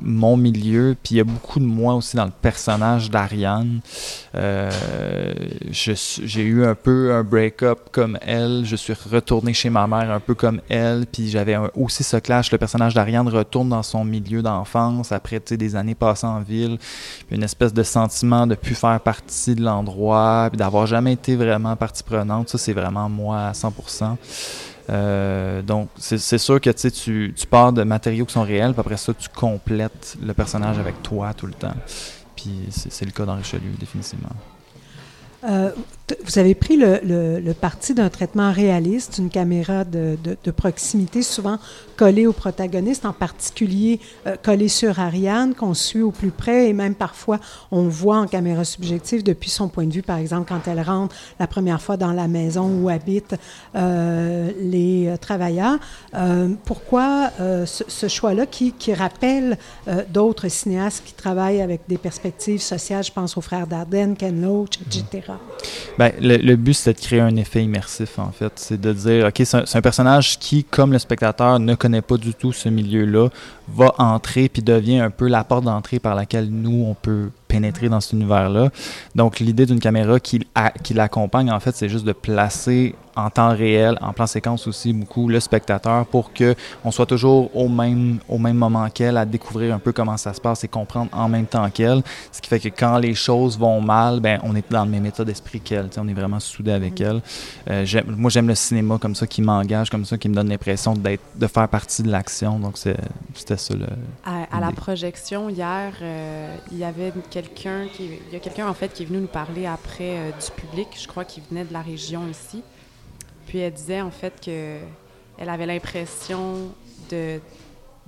Speaker 5: mon milieu. Puis, il y a beaucoup de moi aussi dans le personnage d'Ariane. J'ai eu un peu un break-up comme elle. Je suis retourné chez ma mère un peu comme elle. Puis j'avais aussi ce clash. Le personnage d'Ariane retourne dans son milieu d'enfance après des années passées en ville. Une espèce de sentiment de plus faire partie de l'endroit, puis d'avoir jamais été vraiment partie prenante. Ça, c'est vraiment moi à 100%. Euh, donc, c'est sûr que tu, tu pars de matériaux qui sont réels, puis après ça, tu complètes le personnage avec toi tout le temps. Puis c'est le cas dans Richelieu, définitivement.
Speaker 7: Euh, vous avez pris le, le- le parti d'un traitement réaliste, une caméra de, de- de proximité, souvent collée au protagoniste, en particulier euh, collée sur Ariane, qu'on suit au plus près, et même parfois on voit en caméra subjective depuis son point de vue, par exemple quand elle rentre la première fois dans la maison où habitent euh, les euh, travailleurs. Euh, pourquoi euh, ce, ce choix-là qui, qui rappelle d'autres cinéastes qui travaillent avec des perspectives sociales, je pense aux frères Dardenne, Ken Loach, etc.
Speaker 5: Ben, le, le but, c'est de créer un effet immersif, en fait. C'est de dire, OK, c'est un, un personnage qui, comme le spectateur, ne connaît pas du tout ce milieu-là, va entrer puis devient un peu la porte d'entrée par laquelle nous, on peut pénétrer dans cet univers-là. Donc, l'idée d'une caméra qui, qui l'accompagne, en fait, c'est juste de placer en temps réel, en plan séquence aussi, beaucoup le spectateur pour que on soit toujours au même, au même moment qu'elle, à découvrir un peu comment ça se passe et comprendre en même temps qu'elle. Ce qui fait que quand les choses vont mal, ben, on est dans le même état d'esprit qu'elle. On est vraiment soudé avec elle. Euh, moi, j'aime le cinéma comme ça, qui m'engage comme ça, qui me donne l'impression d'être, de faire partie de l'action. Donc, c'était ça le.
Speaker 12: À, à la projection hier, euh, il y avait quelqu'un qui, il y a quelqu'un en fait qui est venu nous parler après euh, du public. Je crois qu'il venait de la région ici. Puis elle disait en fait que elle avait l'impression de,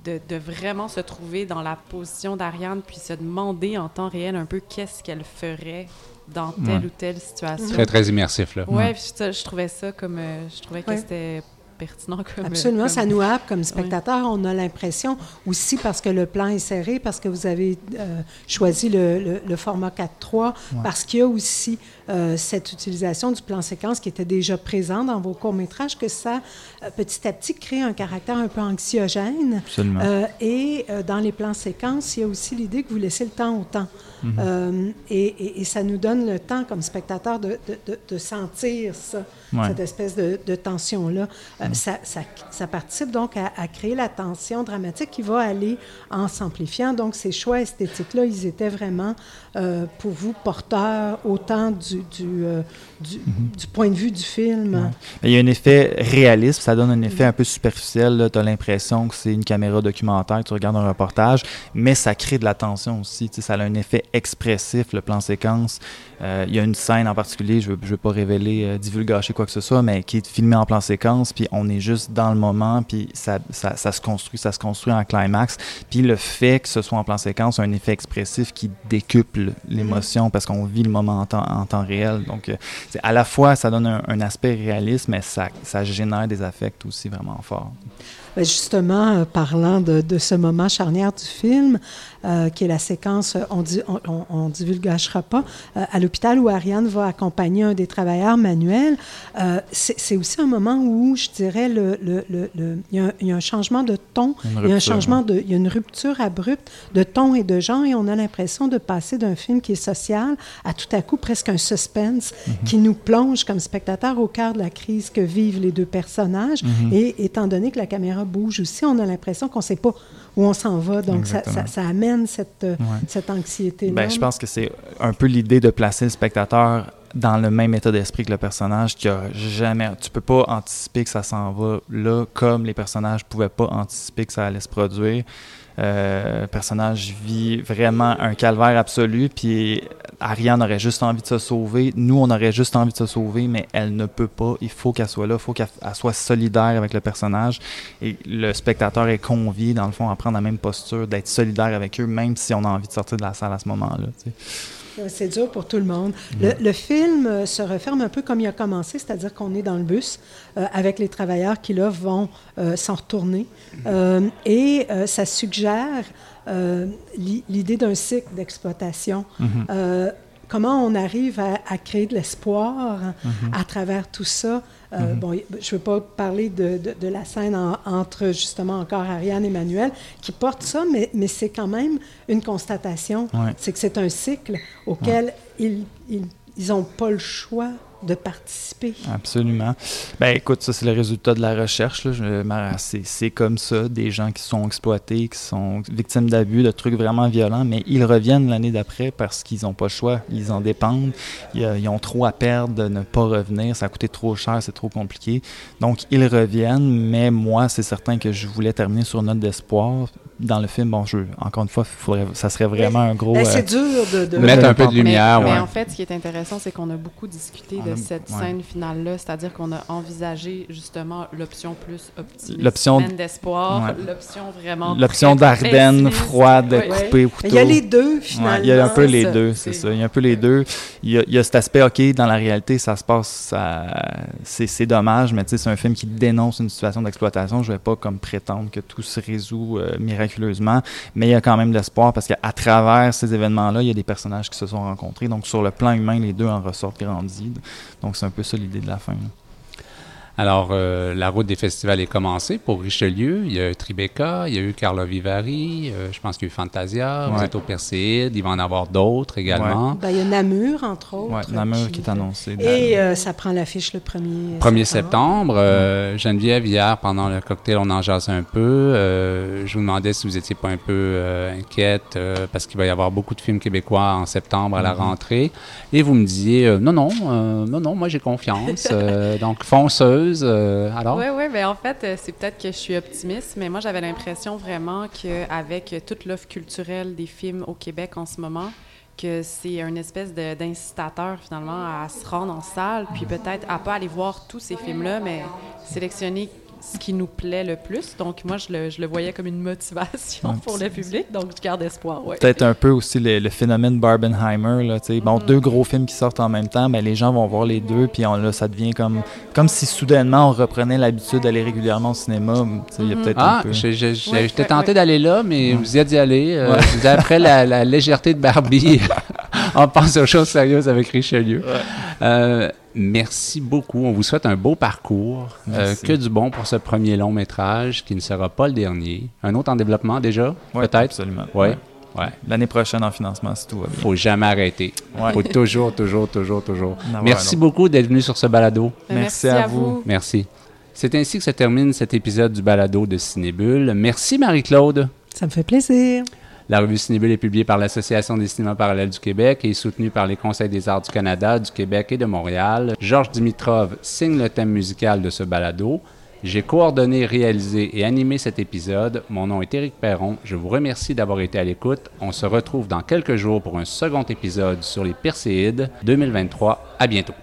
Speaker 12: de, de vraiment se trouver dans la position d'Ariane, puis se demander en temps réel un peu qu'est-ce qu'elle ferait dans telle
Speaker 1: Ouais.
Speaker 12: ou telle situation.
Speaker 1: Très, très immersif, là.
Speaker 12: Ouais, puis ça, je trouvais ça comme, euh, je trouvais que
Speaker 7: Ouais.
Speaker 12: c'était pertinent comme...
Speaker 7: Absolument,
Speaker 12: comme...
Speaker 7: ça nous happe comme spectateur. On a l'impression aussi parce que le plan est serré, parce que vous avez euh, choisi le, le, le format 4.3, ouais. parce qu'il y a aussi euh, cette utilisation du plan séquence qui était déjà présent dans vos courts-métrages, que ça, euh, petit à petit, crée un caractère un peu anxiogène.
Speaker 5: Absolument.
Speaker 7: et dans les plans séquences, il y a aussi l'idée que vous laissez le temps au temps. Mm -hmm. et, et, et, ça nous donne le temps, comme spectateur, de, de, de, de sentir ça, ouais. cette espèce de, tension-là. Euh, mm. ça, ça, ça, participe donc à, à, créer la tension dramatique qui va aller en s'amplifiant. Donc, ces choix esthétiques-là, ils étaient vraiment, euh, pour vous, porteurs autant du, du, euh, du, point de vue du film.
Speaker 5: Il y a un effet réaliste, ça donne un effet un peu superficiel. Tu as l'impression que c'est une caméra documentaire, tu regardes un reportage, mais ça crée de la tension aussi. Ça a un effet expressif, le plan séquence. Euh, il y a une scène en particulier, je ne veux, pas révéler, euh, quoi que ce soit, mais qui est filmée en plan séquence, puis on est juste dans le moment, puis ça, se construit, ça se construit en climax. Puis le fait que ce soit en plan séquence a un effet expressif qui décuple l'émotion parce qu'on vit le moment en temps, en temps réel. Donc, euh, à la fois, ça donne un, aspect réaliste, mais ça, ça génère des affects aussi vraiment forts.
Speaker 7: Ben, justement, euh, parlant de, de, ce moment charnière du film, euh, qui est la séquence, on ne on, pas, euh, à l'hôpital où Ariane va accompagner un des travailleurs manuels, euh, c'est aussi un moment où, je dirais, le, le, le, il, y a un, il, y a un, changement de ton,
Speaker 5: rupture,
Speaker 7: il y a un changement de, il y a une rupture abrupte de ton et de genre, et on a l'impression de passer d'un film qui est social à tout à coup presque un suspense mm -hmm. qui nous plonge comme spectateur au cœur de la crise que vivent les deux personnages, mm -hmm. et étant donné que la caméra bouge aussi, on a l'impression qu'on ne sait pas où on s'en va. Donc, ça, ça, ça, amène cette, ouais. cette anxiété-là.
Speaker 5: Ben, je pense que c'est un peu l'idée de placer le spectateur dans le même état d'esprit que le personnage qui a jamais tu peux pas anticiper que ça s'en va là comme les personnages pouvaient pas anticiper que ça allait se produire euh, le personnage vit vraiment un calvaire absolu, puis Ariane aurait juste envie de se sauver. Nous, on aurait juste envie de se sauver, mais elle ne peut pas. Il faut qu'elle soit là, il faut qu'elle soit solidaire avec le personnage. Et le spectateur est convié, dans le fond, à prendre la même posture, d'être solidaire avec eux, même si on a envie de sortir de la salle à ce moment-là.
Speaker 7: C'est dur pour tout le monde. Le, le, film se referme un peu comme il a commencé, c'est-à-dire qu'on est dans le bus euh, avec les travailleurs qui, là, vont euh, s'en retourner. Euh, et ça suggère l'idée d'un cycle d'exploitation. Mm -hmm. Comment on arrive à, à créer de l'espoir -hmm. à travers tout ça. Euh, -hmm. Bon, je ne veux pas parler de, de, de la scène en, entre justement encore Ariane et Manuel qui porte ça, mais, mais c'est quand même une constatation.
Speaker 5: Ouais.
Speaker 7: C'est que c'est un cycle auquel ouais. ils n'ont ils, pas le choix de participer.
Speaker 5: Absolument. Ben écoute, ça c'est le résultat de la recherche. C'est comme ça, des gens qui sont exploités, qui sont victimes d'abus, de trucs vraiment violents, mais ils reviennent l'année d'après parce qu'ils n'ont pas le choix, ils en dépendent, ils, ils, ont trop à perdre de ne pas revenir, ça a coûté trop cher, c'est trop compliqué. Donc ils reviennent, mais moi c'est certain que je voulais terminer sur une note d'espoir dans le film, bon, je, encore une fois, faudrait, ça serait vraiment
Speaker 7: mais,
Speaker 5: un gros.
Speaker 7: C'est euh, dur de, de,
Speaker 1: mettre un peu de lumière.
Speaker 12: Mais,
Speaker 1: ouais.
Speaker 12: mais, en fait, ce qui est intéressant, c'est qu'on a beaucoup discuté de cette ouais. scène finale-là, c'est-à-dire qu'on a envisagé justement l'option plus optimiste,
Speaker 5: l'option
Speaker 12: d'espoir, ouais. l'option vraiment.
Speaker 5: L'option d'Ardennes froide, coupée au couteau.
Speaker 7: Il y a les deux, finalement.
Speaker 5: il y a un peu les ça. deux, c'est ça. Il y a un peu les deux. Il y a, il y a cet aspect, OK, dans la réalité, ça se passe, c'est dommage, mais tu sais, c'est un film qui dénonce une situation d'exploitation. Je ne vais pas comme prétendre que tout se résout euh, miraculeusement mais il y a quand même de l'espoir parce qu'à travers ces événements-là, il y a des personnages qui se sont rencontrés. Donc, sur le plan humain, les deux en ressortent grandis. Donc, c'est un peu ça l'idée de la fin.
Speaker 1: Alors, euh, la route des festivals est commencée pour Richelieu. Il y a eu Tribeca, il y a eu Carla Vivari, euh, je pense qu'il y a eu Fantasia, ouais. vous êtes au Perséide, il va en avoir d'autres également.
Speaker 7: Ouais. Ben, il y a Namur, entre autres.
Speaker 5: Oui, Namur qui, qui est annoncé.
Speaker 7: Et euh, ça prend l'affiche le 1er
Speaker 1: 1er septembre. septembre Geneviève, hier, pendant le cocktail, on en jase un peu. je vous demandais si vous n'étiez pas un peu inquiète parce qu'il va y avoir beaucoup de films québécois en septembre à la mm -hmm. rentrée. Et vous me disiez, non, non, non, non, moi j'ai confiance. donc, fonceuse. Euh?
Speaker 12: Oui, oui, mais en fait, c'est peut-être que je suis optimiste, mais moi, j'avais l'impression vraiment qu'avec toute l'offre culturelle des films au Québec en ce moment, que c'est une espèce d'incitateur finalement à se rendre en salle, puis peut-être à pas aller voir tous ces films-là, mais sélectionner ce qui nous plaît le plus. Donc, moi, je le, je le voyais comme une motivation pour le public. Donc, je garde espoir. Ouais.
Speaker 5: Peut-être un peu aussi le, le phénomène Barbenheimer. Là, tu sais. bon, deux gros films qui sortent en même temps, ben, les gens vont voir les deux, puis on- là, ça devient comme, comme si soudainement on reprenait l'habitude d'aller régulièrement au cinéma. Il y a
Speaker 12: Mhm.
Speaker 5: peut-être
Speaker 1: Ah,
Speaker 5: un peu.
Speaker 1: j'étais
Speaker 12: ouais,
Speaker 1: tenté
Speaker 12: ouais.
Speaker 1: d'aller là, mais vous y êtes d'y aller. Euh, après la, la légèreté de Barbie, on pense aux choses sérieuses avec Richelieu. Euh, merci beaucoup. On vous souhaite un beau parcours. Euh, que du bon pour ce premier long métrage qui ne sera pas le dernier. Un autre en développement déjà,
Speaker 5: Ouais,
Speaker 1: peut-être?
Speaker 5: Absolument.
Speaker 1: Ouais. Ouais.
Speaker 5: L'année prochaine en financement, si tout va bien.
Speaker 1: Faut jamais arrêter.
Speaker 5: Ouais.
Speaker 1: Faut toujours, toujours, toujours, toujours. Merci beaucoup d'être venu sur ce balado.
Speaker 12: Ben,
Speaker 5: Merci à vous.
Speaker 1: Merci. C'est ainsi que se termine cet épisode du balado de Cinébule. Merci Marie-Claude.
Speaker 7: Ça me fait plaisir.
Speaker 1: La revue Cinébule est publiée par l'Association des cinémas parallèles du Québec et est soutenue par les Conseils des arts du Canada, du Québec et de Montréal. Georges Dimitrov signe le thème musical de ce balado. J'ai coordonné, réalisé et animé cet épisode. Mon nom est Éric Perron. Je vous remercie d'avoir été à l'écoute. On se retrouve dans quelques jours pour un second épisode sur les Perséides 2023. À bientôt.